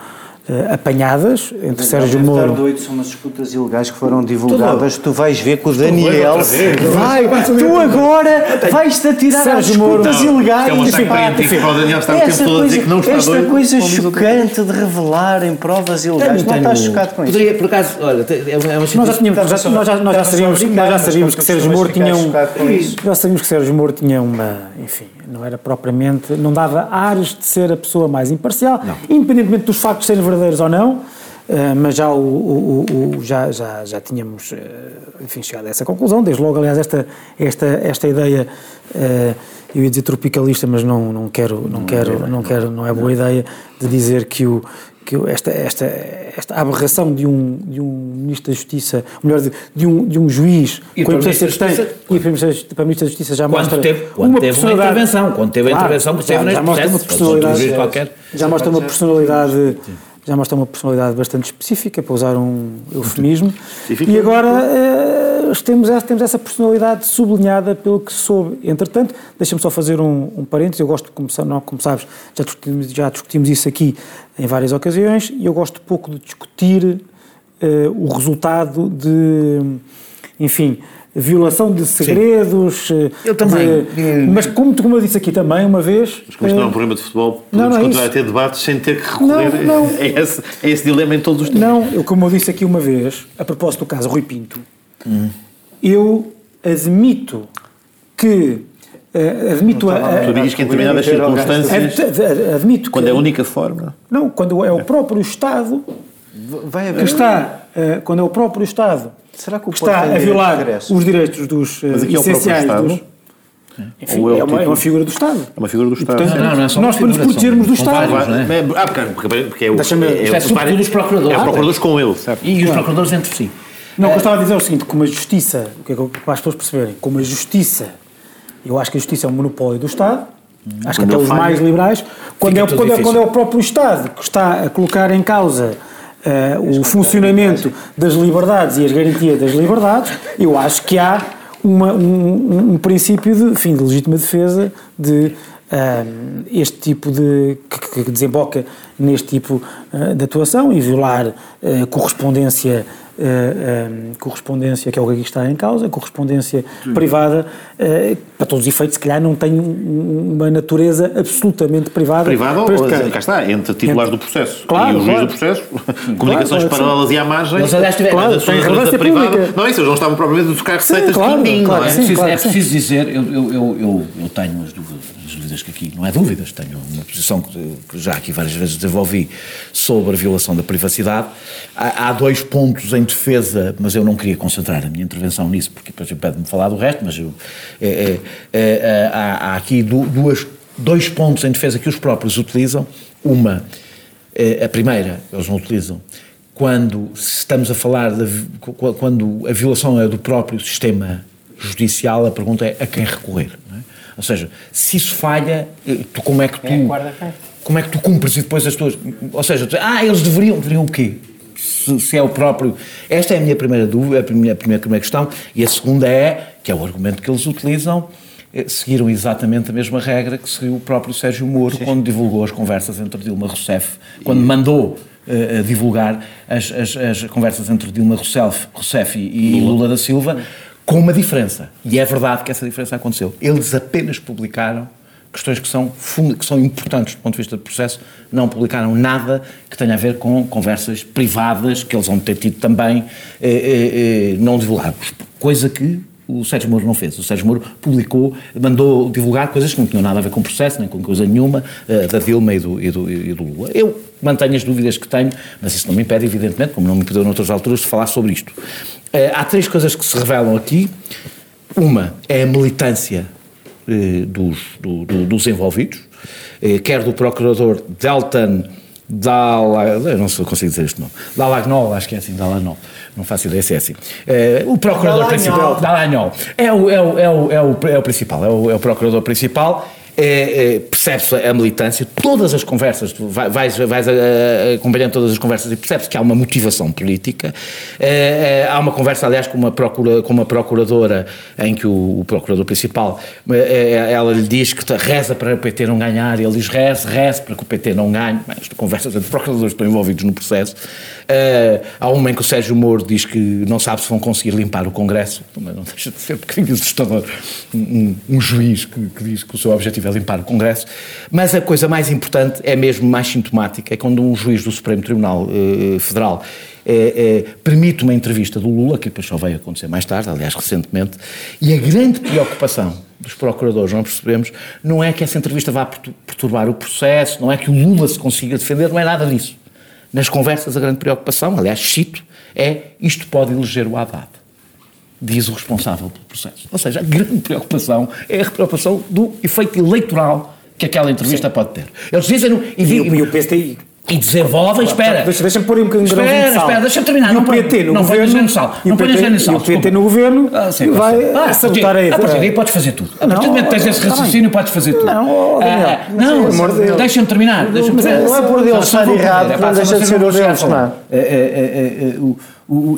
Speaker 1: uh, apanhadas entre Sérgio Moro.
Speaker 5: 8 são umas disputas ilegais que foram divulgadas. Tu vais ver que o Daniel. Vai, tu agora vais-te atirar Sérgio às disputas Moro, ilegais. É uma
Speaker 3: sacanagem para o Daniel estar o tempo todo a dizer que não está
Speaker 5: Esta doido, coisa chocante de revelarem provas ilegais. Não estás chocado com isso?
Speaker 2: Poderia, por acaso, olha, é uma
Speaker 1: nós já, tínhamos, já, nós já, nós já sabíamos, nós já sabíamos que Sérgio Moro tinha um. Já sabíamos que Sérgio Moro tinha uma. Enfim, não era propriamente. Não dava ares de ser a pessoa mais imparcial, não. independentemente dos factos serem verdadeiros ou não. Uh, mas já, o, o, o, já, já, já tínhamos uh, enfim, chegado a essa conclusão, desde logo, aliás, esta, esta, esta ideia, uh, eu ia dizer tropicalista, mas não, não quero, não, não quero, é não, quero, não é boa ideia de dizer que, o, que esta, esta, esta aberração de um, de um Ministro da Justiça, melhor, de, de, um, de um juiz
Speaker 2: e com a que tem,
Speaker 1: e para o Ministro da Justiça já
Speaker 2: quando
Speaker 1: mostra
Speaker 2: teve, quando
Speaker 1: uma
Speaker 2: teve
Speaker 1: personalidade,
Speaker 2: uma intervenção, quando teve a intervenção que teve
Speaker 1: já,
Speaker 2: neste
Speaker 1: mostra uma personalidade,
Speaker 2: qualquer,
Speaker 1: já mostra uma personalidade já mostra uma personalidade bastante específica, para usar um eufemismo, e agora eh, temos, essa, temos essa personalidade sublinhada pelo que soube. Entretanto, deixa-me só fazer um, um parênteses, eu gosto de começar, não, como sabes, já discutimos, já discutimos isso aqui em várias ocasiões, e eu gosto pouco de discutir eh, o resultado de, enfim, violação de segredos.
Speaker 2: Sim. Eu também.
Speaker 1: De, mas como, como eu disse aqui também uma vez.
Speaker 3: Mas como isto não é um programa de futebol, podemos não, não continuar é a ter debates sem ter que recorrer
Speaker 1: não, não.
Speaker 3: A, esse, a esse dilema em todos os tempos.
Speaker 1: Não, eu, como eu disse aqui uma vez, a propósito do caso Rui Pinto, hum. eu admito que. Uh, admito a,
Speaker 3: Tu dizes que em determinadas circunstâncias.
Speaker 1: Admito
Speaker 3: quando é a única forma.
Speaker 1: Não, quando é o próprio Estado. Vai haver. Que está. Uh, quando é o próprio Estado Será que, que está a violar os direitos dos
Speaker 3: Mas aqui
Speaker 1: essenciais
Speaker 3: é o
Speaker 1: dos. Enfim, é, uma, é, uma, figura do Estado.
Speaker 3: É uma figura do Estado.
Speaker 1: Portanto, não, não, é nós, para nos protegermos do Estado.
Speaker 2: Vários,
Speaker 3: não é? Ah, porque, porque é o.
Speaker 2: É, é, é os procuradores.
Speaker 3: É os procuradores com ele, certo?
Speaker 2: E os procuradores entre si.
Speaker 1: Não, o que eu estava a dizer é o seguinte: como a justiça, o que é que para as pessoas perceberem, como a justiça, eu acho que a justiça é um monopólio do Estado, acho que até os mais liberais, quando é, quando, é, quando é o próprio Estado que está a colocar em causa uh, o funcionamento das liberdades e as garantias das liberdades, eu acho que há uma, um, um, princípio de, enfim, de legítima defesa de este tipo de. Que, que, desemboca neste tipo uh, de atuação e violar correspondência uh, correspondência, que é o que aqui está em causa, correspondência Sim. privada, uh, para todos os efeitos, se calhar não tem uma natureza absolutamente privada.
Speaker 3: Privada, ou, cá está, entre titulares entre, do processo
Speaker 1: claro,
Speaker 3: e o juiz
Speaker 1: claro.
Speaker 3: do processo, comunicações claro, paralelas e à margem.
Speaker 2: Mas aliás, tiver,
Speaker 1: claro, privada. Pública.
Speaker 3: Não é isso, eles não estavam propriamente a tocar receitas
Speaker 1: sim, claro,
Speaker 3: de
Speaker 1: claro,
Speaker 3: não é?
Speaker 1: Sim,
Speaker 2: é, preciso,
Speaker 1: claro,
Speaker 2: é preciso dizer, eu, eu, eu, eu, tenho as dúvidas, as dúvidas que aqui, não é dúvidas, tenho uma posição que, já aqui várias vezes desenvolvi sobre a violação da privacidade. Há, há dois pontos em defesa, mas eu não queria concentrar a minha intervenção nisso, porque depois pede-me falar do resto, mas eu, é, é, é, há, há, aqui duas, dois pontos em defesa que os próprios utilizam. Uma, é, a primeira, eles não utilizam, quando estamos a falar, quando a violação é do próprio sistema judicial, a pergunta é a quem recorrer. É? Ou seja, se isso falha, eh, tu, como é que tu. Como é que tu cumpres e depois as tuas. Ou seja, tu, ah, eles deveriam. Deveriam o quê? se, se, é o próprio. Esta é a minha primeira dúvida, a primeira, a primeira, a primeira questão, e a segunda é, que é o argumento que eles utilizam, eh, seguiram exatamente a mesma regra que seguiu o próprio Sérgio Moro Sim. quando divulgou as conversas entre Dilma Rousseff, quando mandou uh, divulgar as, as, as, conversas entre Dilma Rousseff, Rousseff e, e Lula. Lula da Silva, com uma diferença. E é verdade que essa diferença aconteceu. Eles apenas publicaram questões que são, que são importantes do ponto de vista do processo, não publicaram nada que tenha a ver com conversas privadas que eles vão ter tido também, eh, eh, eh não divulgados. Coisa que o Sérgio Moro não fez. O Sérgio Moro publicou, mandou divulgar coisas que não tinham nada a ver com o processo, nem com coisa nenhuma, eh, da Dilma e do, e, do, e do Lula. Eu mantenho as dúvidas que tenho, mas isso não me impede, evidentemente, como não me impediu noutras alturas, de falar sobre isto. Eh, há três coisas que se revelam aqui. Uma é a militância eh, dos, do, do, dos envolvidos, eh, quer do procurador Delton Dalla, eu não consigo dizer este nome, Dalagnol, acho que é assim, Dalagnol, não faço ideia se é assim. O procurador Dalagnol. principal, Dalagnol, é o, é, o, é, o, é, o, é o principal, é o, é o procurador principal é, é, percebe-se a militância, todas as conversas, vais, vais acompanhando todas as conversas e percebe-se que há uma motivação política. É, há uma conversa, aliás, com uma, procura, com uma procuradora em que o, o procurador principal, ela lhe diz que reza para o PT não ganhar, e ele diz reze, reze para que o PT não ganhe. As conversas entre procuradores estão envolvidos no processo. Há uma em que o Sérgio Moro diz que não sabe se vão conseguir limpar o Congresso, mas não deixa de ser um bocadinho assustador. Um, um juiz que, que, diz que o seu objetivo é limpar o Congresso. Mas a coisa mais importante, é mesmo mais sintomática, é quando um juiz do Supremo Tribunal uh, Federal é, é, permite uma entrevista do Lula, que depois só veio acontecer mais tarde, aliás, recentemente, e a grande preocupação dos procuradores, não percebemos, não é que essa entrevista vá perturbar o processo, não é que o Lula se consiga defender, não é nada disso nas conversas a grande preocupação, aliás, cito, é isto pode eleger o Haddad. Diz o responsável pelo processo. Ou seja, a grande preocupação é a preocupação do efeito eleitoral que aquela entrevista Sim. pode ter. Eles dizem.
Speaker 1: E, e, e, e o PSTI
Speaker 2: e desenvolvem, espera.
Speaker 1: Deixa-me deixa pôr um bocadinho de
Speaker 2: Espera, espera, deixa-me terminar.
Speaker 1: E não o PT no
Speaker 2: não
Speaker 1: governo.
Speaker 2: No sal, não ponhas no sal.
Speaker 1: E o PT no governo ah, sim, vai ah, sabotar a
Speaker 2: A partir daí podes fazer tudo. A partir do momento que tens esse raciocínio, podes fazer tudo.
Speaker 1: Não, ah,
Speaker 2: não, deixa-me terminar.
Speaker 5: Não é por Deus estar errado, não deixa de ser o deles, não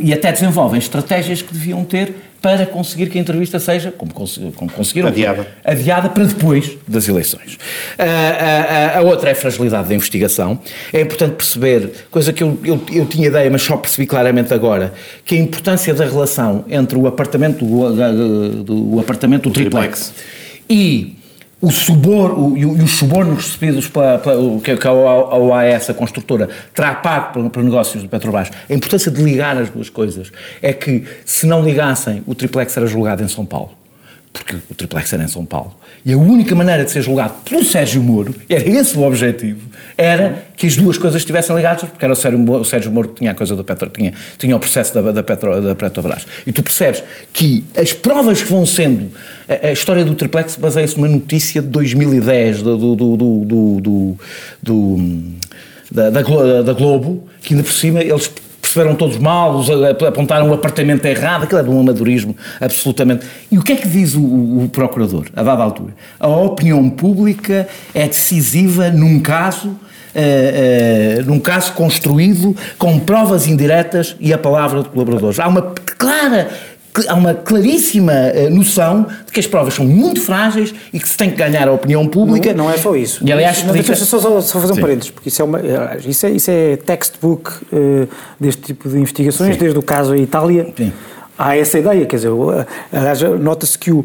Speaker 2: E até desenvolvem estratégias que deviam ter para conseguir que a entrevista seja, como, como conseguiram,
Speaker 3: adiada.
Speaker 2: adiada para depois das eleições. A, a, a, outra é a fragilidade da investigação. É importante perceber, coisa que eu, eu, eu, tinha ideia, mas só percebi claramente agora, que a importância da relação entre o apartamento do, do, do apartamento do triplex, triplex e o suborno, e os subornos recebidos pela, pela, que, que a OAS, a construtora, terá pago para negócios do Petrobras, a importância de ligar as duas coisas é que, se não ligassem, o triplex era julgado em São Paulo porque o triplex era em São Paulo. E a única maneira de ser julgado pelo Sérgio Moro, era esse o objetivo, era que as duas coisas estivessem ligadas, porque era o Sérgio Moro, o Sérgio Moro que tinha a coisa da Petro, tinha, tinha o processo da, da, Petro, da Petrobras. E tu percebes que as provas que vão sendo, a, a história do triplex baseia-se numa notícia de 2010 do, do, do, do, do da, da, da Globo, que ainda por cima eles perceberam todos mal, apontaram o apartamento errado, aquilo é de um amadorismo absolutamente. E o que é que diz o, o, procurador, a dada altura? A opinião pública é decisiva num caso. Uh, uh, num caso construído com provas indiretas e a palavra de colaboradores. Há uma clara há uma claríssima uh, noção de que as provas são muito frágeis e que se tem que ganhar a opinião pública.
Speaker 1: Não, não é só isso.
Speaker 2: E aliás,
Speaker 1: não, explica... só, só, só fazer um parênteses, porque isso é, uma, isso é, isso é textbook uh, deste tipo de investigações, Sim. desde o caso a Itália. Sim. Há essa ideia, quer dizer, nota-se que o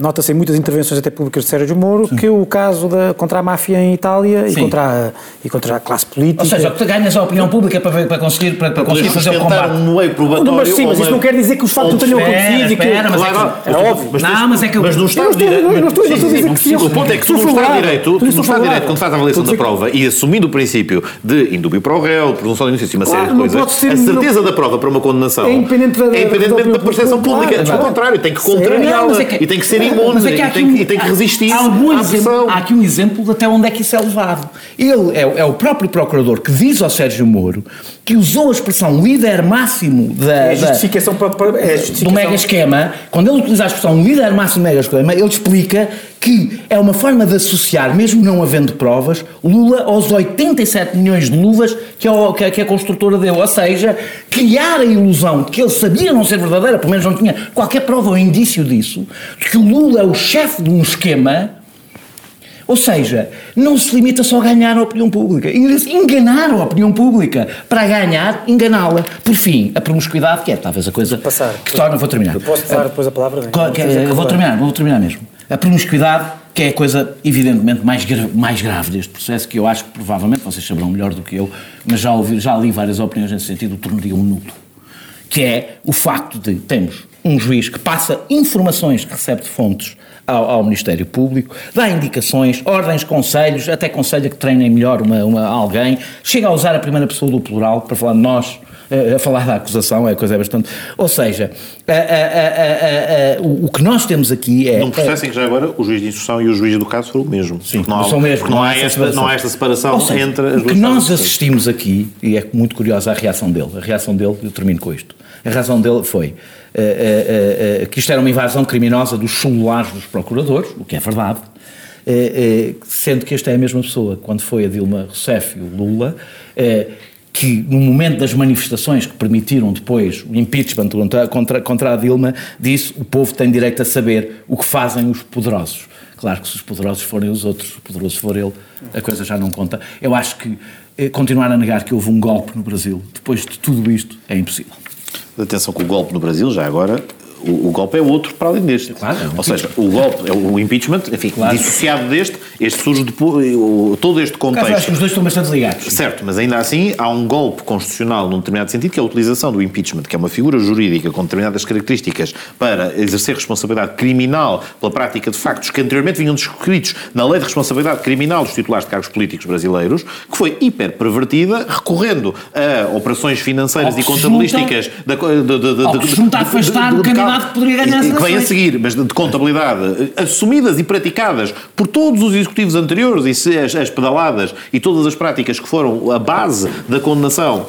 Speaker 1: Nota-se em muitas intervenções até públicas de Sérgio Moro Sim. que o caso da, contra a máfia em Itália e contra, a, e contra a classe política. Ou
Speaker 2: seja, tu ganhas a opinião pública para, para conseguir, para, para conseguir fazer o combate.
Speaker 3: Um meio probatório,
Speaker 1: mas sim, mas isso não quer dizer que os factos não tenham acontecido e que.
Speaker 2: Espera, mas claro, é, que, é óbvio. Mas,
Speaker 3: não,
Speaker 2: mas é que.
Speaker 3: Mas no Estado de Direito. Não estou a dizer que O ponto é que tu no Estado de Direito, no Estado de Direito, quando faz a avaliação da prova e assumindo o princípio de indúbio para o réu, presunção de inocência e uma série de coisas, a certeza da prova para uma condenação é independente da percepção pública. Pelo contrário, tem que contrariá-la e tem que ser imune é que e, tem, que resistir há,
Speaker 2: à exemplo, há aqui um exemplo de até onde é que isso é levado. Ele é, é, o próprio procurador que diz ao Sérgio Moro que usou a expressão líder máximo da, é
Speaker 1: a justificação, da, para, é a justificação.
Speaker 2: do mega esquema. Quando ele utiliza a expressão líder máximo do mega esquema, ele explica que é uma forma de associar, mesmo não havendo provas, Lula aos 87 milhões de luvas que a, que a construtora deu. Ou seja, criar a ilusão de que ele sabia não ser verdadeira, pelo menos não tinha qualquer prova ou indício disso, que o Lula é o chefe de um esquema. Ou seja, não se limita só a ganhar a opinião pública, enganar a opinião pública. Para ganhar, enganá-la. Por fim, a promiscuidade, que é talvez a coisa
Speaker 1: Passar,
Speaker 2: que torna. Vou terminar. Eu
Speaker 1: posso dar depois a palavra?
Speaker 2: vou terminar, vou terminar mesmo. A promiscuidade, que é a coisa evidentemente mais, gra mais grave deste processo, que eu acho que provavelmente vocês saberão melhor do que eu, mas já, ouvi, já li várias opiniões nesse sentido, tornaria um nulo. Que é o facto de termos um juiz que passa informações que recebe de fontes ao, ao, Ministério Público, dá indicações, ordens, conselhos, até conselha que treinem melhor uma, uma, alguém, chega a usar a primeira pessoa do plural para falar de nós, a falar da acusação, é a coisa é bastante. Ou seja, a, a, a, o, que nós temos aqui é.
Speaker 3: Num processo em que já agora o juiz de instrução e o juiz do caso foram o mesmo.
Speaker 2: Sim, não, são mesmo.
Speaker 3: Não, há esta, não há esta separação seja, entre as
Speaker 2: duas. O que nós assistimos aqui, e é muito curiosa a reação dele, a reação dele, eu termino com isto. A razão dele foi que isto era uma invasão criminosa dos celulares dos procuradores, o que é verdade, sendo que esta é a mesma pessoa, quando foi a Dilma Rousseff e o Lula, que no momento das manifestações que permitiram depois o impeachment contra, contra, contra a Dilma, disse o povo tem direito a saber o que fazem os poderosos. Claro que se os poderosos forem os outros, se o poderoso for ele, a coisa já não conta. Eu acho que eh, continuar a negar que houve um golpe no Brasil, depois de tudo isto, é impossível.
Speaker 3: Atenção com o golpe no Brasil, já agora, O, o golpe é outro para além deste.
Speaker 2: Claro, é um
Speaker 3: Ou seja, o golpe, é o impeachment, enfim,
Speaker 2: Claro.
Speaker 3: dissociado deste, este surge depois, o- todo este
Speaker 2: Por acaso, acho
Speaker 3: contexto.
Speaker 2: que os dois estão bastante ligados.
Speaker 3: Certo, mas ainda assim há um golpe constitucional num determinado sentido, que é a utilização do impeachment, que é uma figura jurídica com determinadas características para exercer responsabilidade criminal pela prática de factos que anteriormente vinham descritos na lei de responsabilidade criminal dos titulares de cargos políticos brasileiros, que foi hiper pervertida, recorrendo a operações financeiras e
Speaker 2: que se
Speaker 3: contabilísticas da, co- de, de, de,
Speaker 2: Ao que se junta a afastar o candidato que poderia ganhar
Speaker 3: e- que vem a seguir, mas de, de contabilidade, eh, assumidas e praticadas por todos os executivos anteriores e se as, as pedaladas e todas as práticas que foram a base da condenação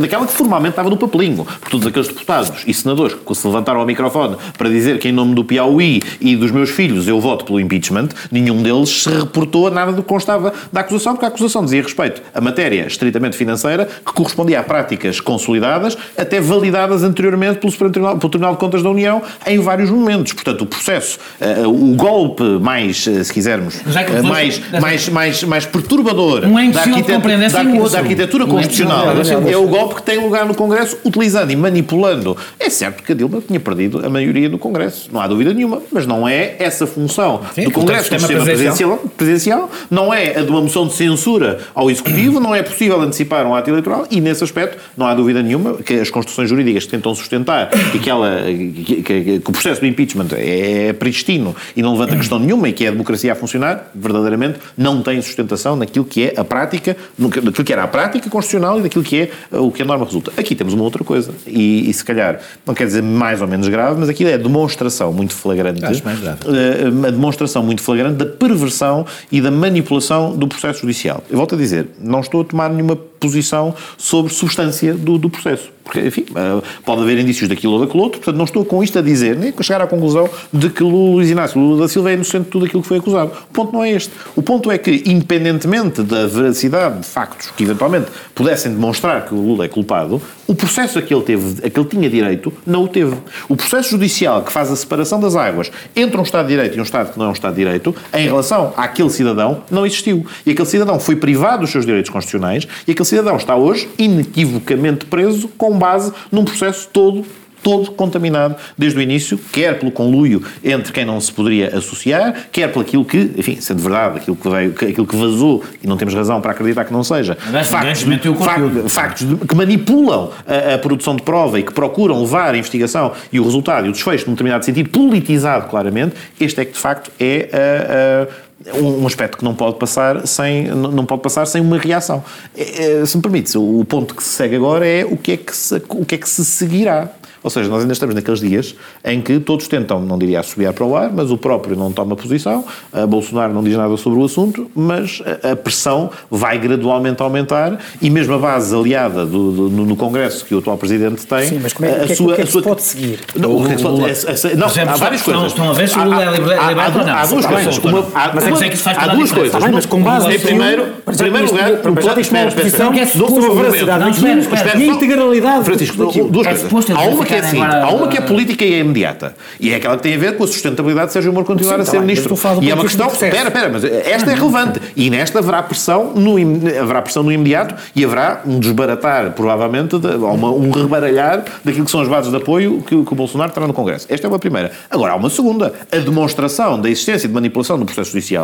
Speaker 3: daquela que formalmente estava no papelinho, por todos aqueles deputados e senadores que se levantaram ao microfone para dizer que em nome do Piauí e dos meus filhos eu voto pelo impeachment, nenhum deles se reportou a nada do que constava da acusação, porque a acusação dizia respeito a matéria estritamente financeira que correspondia a práticas consolidadas, até validadas anteriormente pelo Supremo Tribunal, pelo Tribunal de Contas da União em vários momentos. Portanto, o processo, eh, o golpe mais, eh, se quisermos,
Speaker 2: é
Speaker 3: eh, mais, mais, mais, mais perturbador
Speaker 2: Um é
Speaker 3: da, arquitetura- da, da arquitetura
Speaker 2: Um é
Speaker 3: constitucional é o golpe que tem lugar no Congresso, utilizando e manipulando. É certo que a Dilma tinha perdido a maioria do Congresso, não há dúvida nenhuma, mas não é essa função
Speaker 2: Sim,
Speaker 3: do Congresso no
Speaker 2: sistema presidencial.
Speaker 3: presidencial, não é a de uma moção de censura ao Executivo, não é possível antecipar um ato eleitoral e, nesse aspecto, não há dúvida nenhuma que as construções jurídicas que tentam sustentar e que, ela, que, que- que o processo do impeachment é pristino e não levanta questão nenhuma e que é a democracia a funcionar, verdadeiramente não tem sustentação naquilo que é a prática, naquilo que era a prática constitucional e daquilo que é o que a norma resulta. Aqui temos uma outra coisa e, e se calhar, não quer dizer mais ou menos grave, mas aqui é a demonstração muito flagrante
Speaker 2: Acho mais grave.
Speaker 3: eh, a demonstração muito flagrante da perversão e da manipulação do processo judicial. Eu volto a dizer, não estou a tomar nenhuma posição sobre substância do, do processo. Porque, enfim, eh, pode haver indícios daquilo ou daquilo outro, portanto não estou com isto a dizer, nem a chegar à conclusão de que Luís Inácio Lula da Silva é inocente de tudo aquilo que foi acusado. O ponto não é este. O ponto é que, independentemente da veracidade de factos que eventualmente pudessem demonstrar que o Lula é culpado, o processo a que ele teve, a que ele tinha direito, não o teve. O processo judicial que faz a separação das águas entre um Estado de Direito e um Estado que não é um Estado de Direito, em relação àquele cidadão, não existiu. E aquele cidadão foi privado dos seus direitos constitucionais e aquele cidadão está hoje inequivocamente preso com base num processo todo todo contaminado desde o início, quer pelo conluio entre quem não se poderia associar, quer por aquilo que, enfim, sendo verdade, aquilo que, veio, aquilo que vazou, e não temos razão para acreditar que não seja,
Speaker 2: Aliás, ninguém desmentiu o
Speaker 3: fac-
Speaker 2: conteúdo.
Speaker 3: factos de- que manipulam a, a produção de prova e que procuram levar a investigação e o resultado e o desfecho, num determinado sentido, politizado claramente, este é que de facto é a- a- um aspecto que não pode passar sem, não pode passar sem uma reação. É, é, se me permite, o ponto que se segue agora é o que é que se, o que é que se seguirá. Ou seja, nós ainda estamos naqueles dias em que todos tentam, não diria assobiar para o ar, mas o próprio não toma posição, a Bolsonaro não diz nada sobre o assunto, mas a, pressão vai gradualmente aumentar e mesmo a base aliada do, do- no, Congresso que o atual Presidente tem...
Speaker 1: Sim, mas como é,
Speaker 3: a
Speaker 1: o que é
Speaker 3: sua,
Speaker 1: que é
Speaker 3: a
Speaker 1: que
Speaker 3: sua-
Speaker 1: se pode seguir?
Speaker 3: Não, o que é que pode- é- é- não, há várias coisas.
Speaker 2: estão a ver se o Lula é
Speaker 3: há-
Speaker 2: liber-
Speaker 3: há-
Speaker 2: liberto
Speaker 3: há-
Speaker 2: ou não.
Speaker 3: Há duas coisas.
Speaker 2: mas
Speaker 3: Uma-
Speaker 2: como-
Speaker 3: há-
Speaker 2: mas é que isso é que faz
Speaker 3: há
Speaker 2: a
Speaker 3: duas coisas.
Speaker 1: Mas com base
Speaker 3: Em primeiro, primeiro lugar, o plano- espera, espera, espera.
Speaker 2: é suposto
Speaker 3: um
Speaker 1: veracidade e a integralidade
Speaker 3: Francisco, duas
Speaker 2: É
Speaker 3: coisas.
Speaker 2: suposto eles
Speaker 3: Há uma que é assim, há uma que é política e é imediata. E é aquela que tem a ver com a sustentabilidade de Sérgio Moro continuar a
Speaker 1: está
Speaker 3: ser ministro.
Speaker 1: a do
Speaker 3: E é uma questão.
Speaker 1: do.
Speaker 3: Espera, espera, mas esta é relevante. E nesta haverá pressão no, haverá pressão no imediato e haverá um desbaratar, provavelmente, de, ou uma- um rebaralhar daquilo que são as bases de apoio que, o- que o Bolsonaro terá no Congresso. Esta é uma primeira. Agora, há uma segunda. A demonstração da existência de manipulação no processo judicial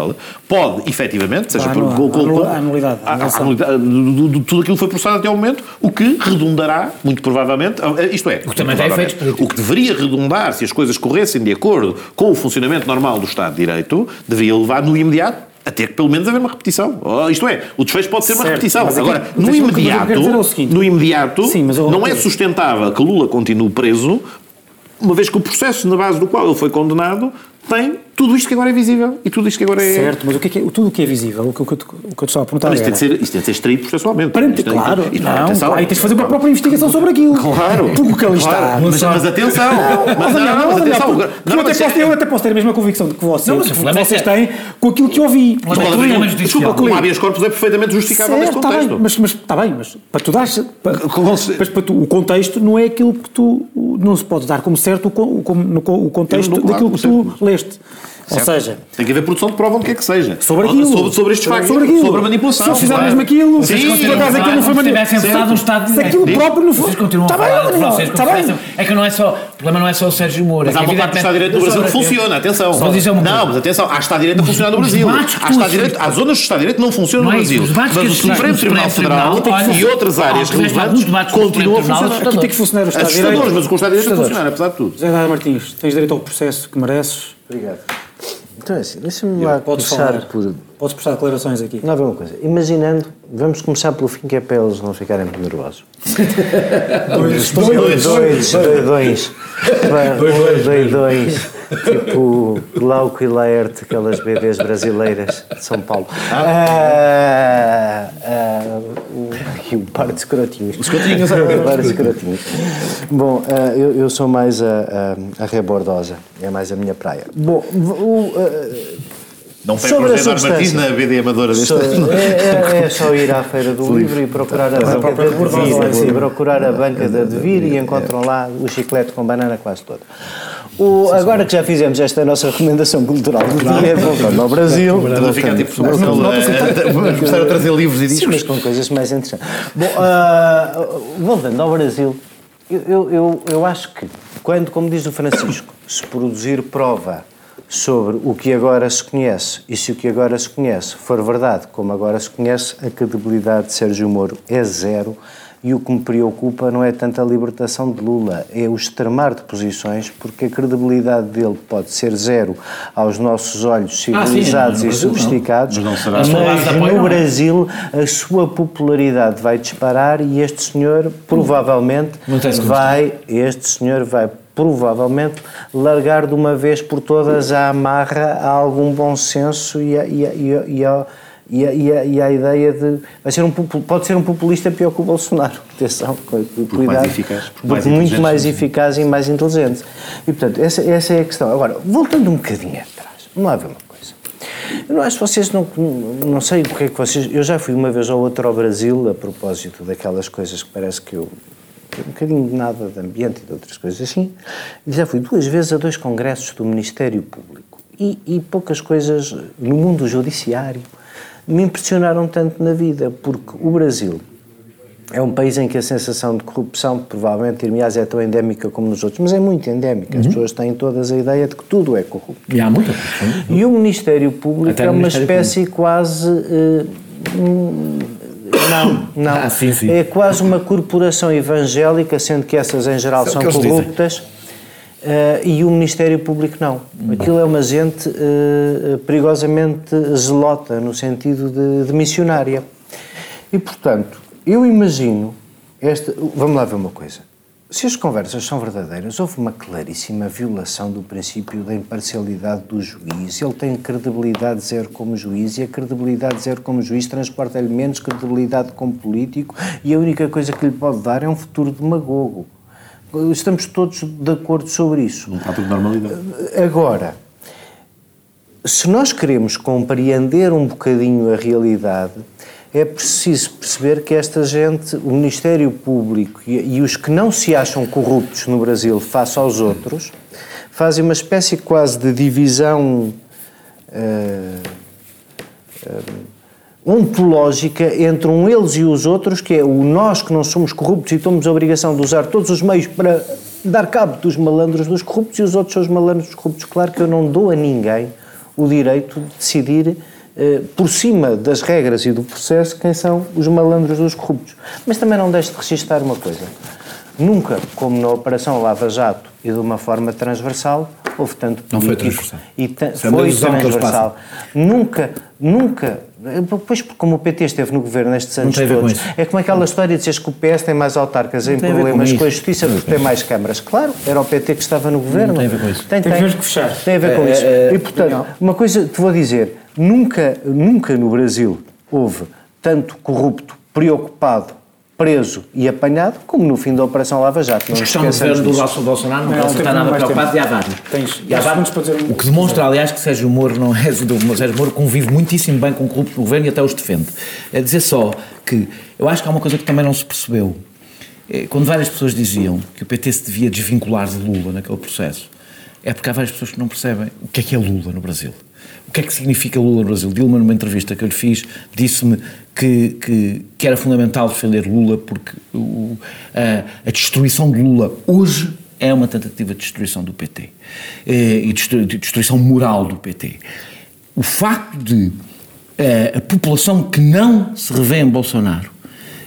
Speaker 3: pode, efetivamente, seja por,
Speaker 1: não,
Speaker 3: com- com-
Speaker 1: anula-
Speaker 3: com-
Speaker 1: anulidade,
Speaker 3: a- a-
Speaker 1: anulação.
Speaker 3: anulidade do- do- do- tudo aquilo que foi processado até ao momento, o que redundará, muito provavelmente, isto é,
Speaker 2: O que também tem
Speaker 3: provavelmente,
Speaker 2: efeitos políticos.
Speaker 3: o que deveria redundar, se as coisas corressem de acordo com o funcionamento normal do Estado de Direito, deveria levar no imediato a ter que pelo menos haver uma repetição. Oh, Isto é, o desfecho pode ser uma
Speaker 1: Certo,
Speaker 3: repetição.
Speaker 1: mas aqui-
Speaker 3: Agora, no imediato,
Speaker 1: é
Speaker 3: no imediato
Speaker 1: Sim, mas,
Speaker 3: não é sustentável que Lula continue preso, uma vez que o processo na base do qual ele foi condenado tem tudo isto que agora é visível e tudo isto que agora é...
Speaker 1: Certo, mas o que é que é- tudo o que é visível, o que, o que, eu te- o que eu estava a perguntar
Speaker 3: Mas isto tem, de ser, isto tem de ser extraído processualmente. Tem-
Speaker 1: claro, não,
Speaker 3: atenção.
Speaker 1: claro, e tens de fazer uma própria investigação sobre aquilo.
Speaker 3: Claro.
Speaker 1: Porque o que ali está...
Speaker 3: Mas, mas atenção. Mas, não, não, mas atenção.
Speaker 1: porque eu, até posso,
Speaker 3: é-
Speaker 1: eu até posso ter a mesma convicção de que vocês,
Speaker 2: Não, mas o
Speaker 1: que
Speaker 2: é
Speaker 1: vocês têm com aquilo que eu vi.
Speaker 2: Mas
Speaker 3: Pode
Speaker 2: é
Speaker 3: haver. Desculpa,
Speaker 1: Clima.
Speaker 3: o habeas corpus é perfeitamente justificável neste
Speaker 1: está
Speaker 3: contexto.
Speaker 1: mas, mas está bem, mas para tu
Speaker 3: Com-
Speaker 1: tu, o contexto não é aquilo que tu, não se pode dar como certo o, contexto daquilo que tu leste. Ou seja,
Speaker 3: tem que haver produção de prova onde quer que seja.
Speaker 1: Sobre aquilo.
Speaker 3: Sobre, sobre estes factos.
Speaker 1: Sobre, aquilo.
Speaker 3: sobre a manipulação.
Speaker 1: Se eu fizer
Speaker 3: claro.
Speaker 1: mesmo aquilo, se por acaso aquilo não foi
Speaker 2: tivessem votado um Estado de
Speaker 1: Se aquilo próprio não foi.
Speaker 2: Vocês continuam
Speaker 1: Está
Speaker 2: a falar,
Speaker 1: bem,
Speaker 2: vocês
Speaker 1: está bem.
Speaker 2: É que não é só, o problema não é só o Sérgio Moro.
Speaker 3: Mas
Speaker 2: é
Speaker 3: há uma parte do Estado de Direito
Speaker 2: evidentemente-
Speaker 3: Brasil que funciona, atenção.
Speaker 2: Só dizer uma coisa.
Speaker 3: Não, mas atenção, há Estado de Direito a funcionar no Brasil. Há, zonas do Estado de Direito que não funcionam no
Speaker 2: é
Speaker 3: Brasil. Mas o Supremo
Speaker 2: no
Speaker 3: Tribunal Federal e outras áreas relevantes
Speaker 2: no
Speaker 3: continuam a funcionar.
Speaker 1: Aqui tem que funcionar o Estado de
Speaker 3: Assustadores,
Speaker 1: Direito.
Speaker 3: mas o Estado de Direito a funcionar, apesar de tudo.
Speaker 1: Dário Martins, tens direito ao processo que mereces.
Speaker 5: Obrigado. Então é assim, deixa-me lá
Speaker 1: Podes
Speaker 5: começar
Speaker 1: falar.
Speaker 5: por...
Speaker 1: Podes prestar declarações aqui.
Speaker 5: Não, uma coisa. Imaginando, vamos começar pelo fim, que é para eles não ficarem muito nervosos.
Speaker 1: Dois,
Speaker 5: Dois, dois, dois. Dois, dois, dois. Tipo Glauco e Laerte, aquelas BDs brasileiras de São Paulo. Ah, ah, o- e o par de escrotinhos. Os
Speaker 3: escrotinhos, é.
Speaker 5: O par de escrotinhos. Bom, ah, eu, eu sou mais a, a, a rebordosa, é mais a minha praia. Bom, o, ah,
Speaker 3: Não pega
Speaker 5: Sobre
Speaker 3: o
Speaker 5: a
Speaker 3: José Dário Martins
Speaker 5: substância.
Speaker 3: na BD Amadora deste ano.
Speaker 5: é, é- é só ir à feira do livro e procurar a banca da Devir, e procurar a banca da Devir e encontram lá o chiclete com banana quase todo. O, agora que já fizemos esta nossa recomendação cultural do dia, voltando ao Brasil.
Speaker 3: A ficar tipo começar a trazer livros e
Speaker 5: Sim, mas
Speaker 3: discos.
Speaker 5: com coisas mais interessantes. Bom, ah, voltando ao Brasil, eu, eu, eu, eu acho que quando, como diz o Francisco, se produzir prova sobre o que agora se conhece e se o que agora se conhece for verdade, como agora se conhece, a credibilidade de Sérgio Moro é zero. E o que me preocupa não é tanto a libertação de Lula, é o extremar de posições, porque a credibilidade dele pode ser zero aos nossos olhos
Speaker 2: Ah, sim,
Speaker 5: civilizados e
Speaker 2: Brasil não.
Speaker 5: sofisticados,
Speaker 3: Mas não será.
Speaker 2: Mas
Speaker 5: no
Speaker 2: não é.
Speaker 5: Brasil a sua popularidade vai disparar e este senhor provavelmente vai, este senhor vai provavelmente largar de uma vez por todas a amarra a algum bom senso e a, e a, e a, e a e a, e a- ideia de. Vai ser um, pode ser um populista pior que o Bolsonaro. Atenção, cu- cuidado.
Speaker 3: mais eficaz, porque
Speaker 5: porque
Speaker 3: mais
Speaker 5: muito mais eficaz e mais inteligente. E portanto, essa, essa é a questão. Agora, voltando um bocadinho atrás, vamos lá ver uma coisa. Eu não acho que vocês não. Não sei porque é que vocês. Eu já fui uma vez ou outra ao Brasil a propósito daquelas coisas que parece que eu. Um bocadinho de nada de ambiente e de outras coisas assim. E já fui duas vezes a dois congressos do Ministério Público. E, e poucas coisas no mundo judiciário me impressionaram tanto na vida, porque o Brasil é um país em que a sensação de corrupção, provavelmente, Irmiás, é tão endémica como nos outros, mas é muito endémica. As pessoas têm todas a ideia de que tudo é corrupto.
Speaker 2: E há muita.
Speaker 5: E o Ministério Público
Speaker 2: Até
Speaker 5: é uma espécie quase. eh, hum, não, não.
Speaker 2: Ah, sim, sim.
Speaker 5: É quase uma corporação evangélica, sendo que essas em geral
Speaker 2: é
Speaker 5: são
Speaker 2: o que eles dizem.
Speaker 5: Eh, e o Ministério Público não. Aquilo é uma gente eh, perigosamente zelota, no sentido de, de missionária. E, portanto, eu imagino. Esta, vamos lá ver uma coisa. Se as conversas são verdadeiras, houve uma claríssima violação do princípio da imparcialidade do juiz. Ele tem credibilidade zero como juiz e a credibilidade zero como juiz transporta-lhe menos credibilidade como político e a única coisa que lhe pode dar é um futuro demagogo. Estamos todos de acordo sobre isso.
Speaker 3: Um fato de normalidade.
Speaker 5: Agora, se nós queremos compreender um bocadinho a realidade, é preciso perceber que esta gente, o Ministério Público e, e os que não se acham corruptos no Brasil face aos outros, fazem uma espécie quase de divisão eh, eh, ontológica entre um eles e os outros, que é o nós que não somos corruptos e temos a obrigação de usar todos os meios para dar cabo dos malandros dos corruptos e os outros são os malandros dos corruptos. Claro que eu não dou a ninguém o direito de decidir eh, por cima das regras e do processo quem são os malandros dos corruptos. Mas também não deixo de registar uma coisa. Nunca, como na Operação Lava Jato e de uma forma transversal, houve tanto
Speaker 2: Não foi
Speaker 5: político
Speaker 2: transversal.
Speaker 5: E ta-
Speaker 2: é
Speaker 5: foi transversal. Nunca, nunca. Pois, como o PT esteve no governo nestes anos
Speaker 2: com
Speaker 5: todos, é como aquela história de dizeres que o PS tem mais autarcas em
Speaker 2: com
Speaker 5: problemas com,
Speaker 2: isso.
Speaker 5: a justiça porque tem mais câmaras. Claro, era o PT que estava no governo.
Speaker 2: Não tem a ver com isso.
Speaker 5: Tem,
Speaker 1: Tem
Speaker 5: tem.
Speaker 1: que fechar.
Speaker 5: Tem a ver com
Speaker 2: É,
Speaker 5: isso.
Speaker 2: é,
Speaker 5: e, portanto, uma coisa te vou dizer: nunca, nunca no Brasil houve tanto corrupto preocupado, preso e apanhado como no fim da Operação Lava Jato. Não
Speaker 2: no
Speaker 5: esqueçamos
Speaker 2: governo do. Bolso- Bolsonaro não,
Speaker 1: Não,
Speaker 2: está nada preocupado e há vários.
Speaker 1: Tens
Speaker 2: E há
Speaker 1: 10
Speaker 2: vários.
Speaker 1: segundos para dizer um-
Speaker 2: O que demonstra, aliás, que Sérgio Moro não é do mas Sérgio Moro convive muitíssimo bem com corruptos no governo e até os defende. É dizer só que eu acho que há uma coisa que também não se percebeu. É, Quando várias pessoas diziam que o PT se devia desvincular de Lula naquele processo, é porque há várias pessoas que não percebem o que é que é Lula no Brasil. O que é que significa Lula no Brasil? Dilma, numa entrevista que eu lhe fiz, disse-me que, que, que, era fundamental defender Lula porque o, a, a, destruição de Lula hoje é uma tentativa de destruição do PT eh, e de destruição moral do PT. O facto de a, a população que não se revê em Bolsonaro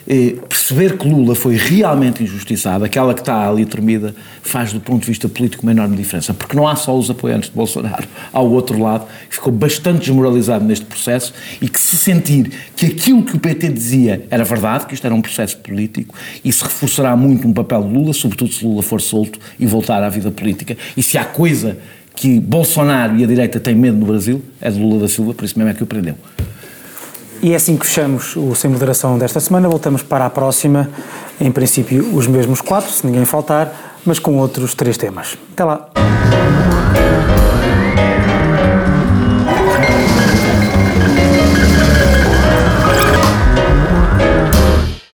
Speaker 2: eh, perceber que Lula foi realmente injustiçado, aquela que está ali tremida, faz do ponto de vista político uma enorme diferença, porque não há só os apoiantes de Bolsonaro, há o outro lado, que ficou bastante desmoralizado neste processo e que se sentir que aquilo que o PT dizia era verdade, que isto era um processo político, se reforçará muito um papel de Lula, sobretudo se Lula for solto e voltar à vida política, e se há coisa que Bolsonaro e a direita têm medo no Brasil, é de Lula da Silva, por isso mesmo é que o prendeu.
Speaker 1: E é assim que fechamos o Sem Moderação desta semana. Voltamos para a próxima, em princípio, os mesmos quatro, se ninguém faltar, mas com outros três temas. Até lá.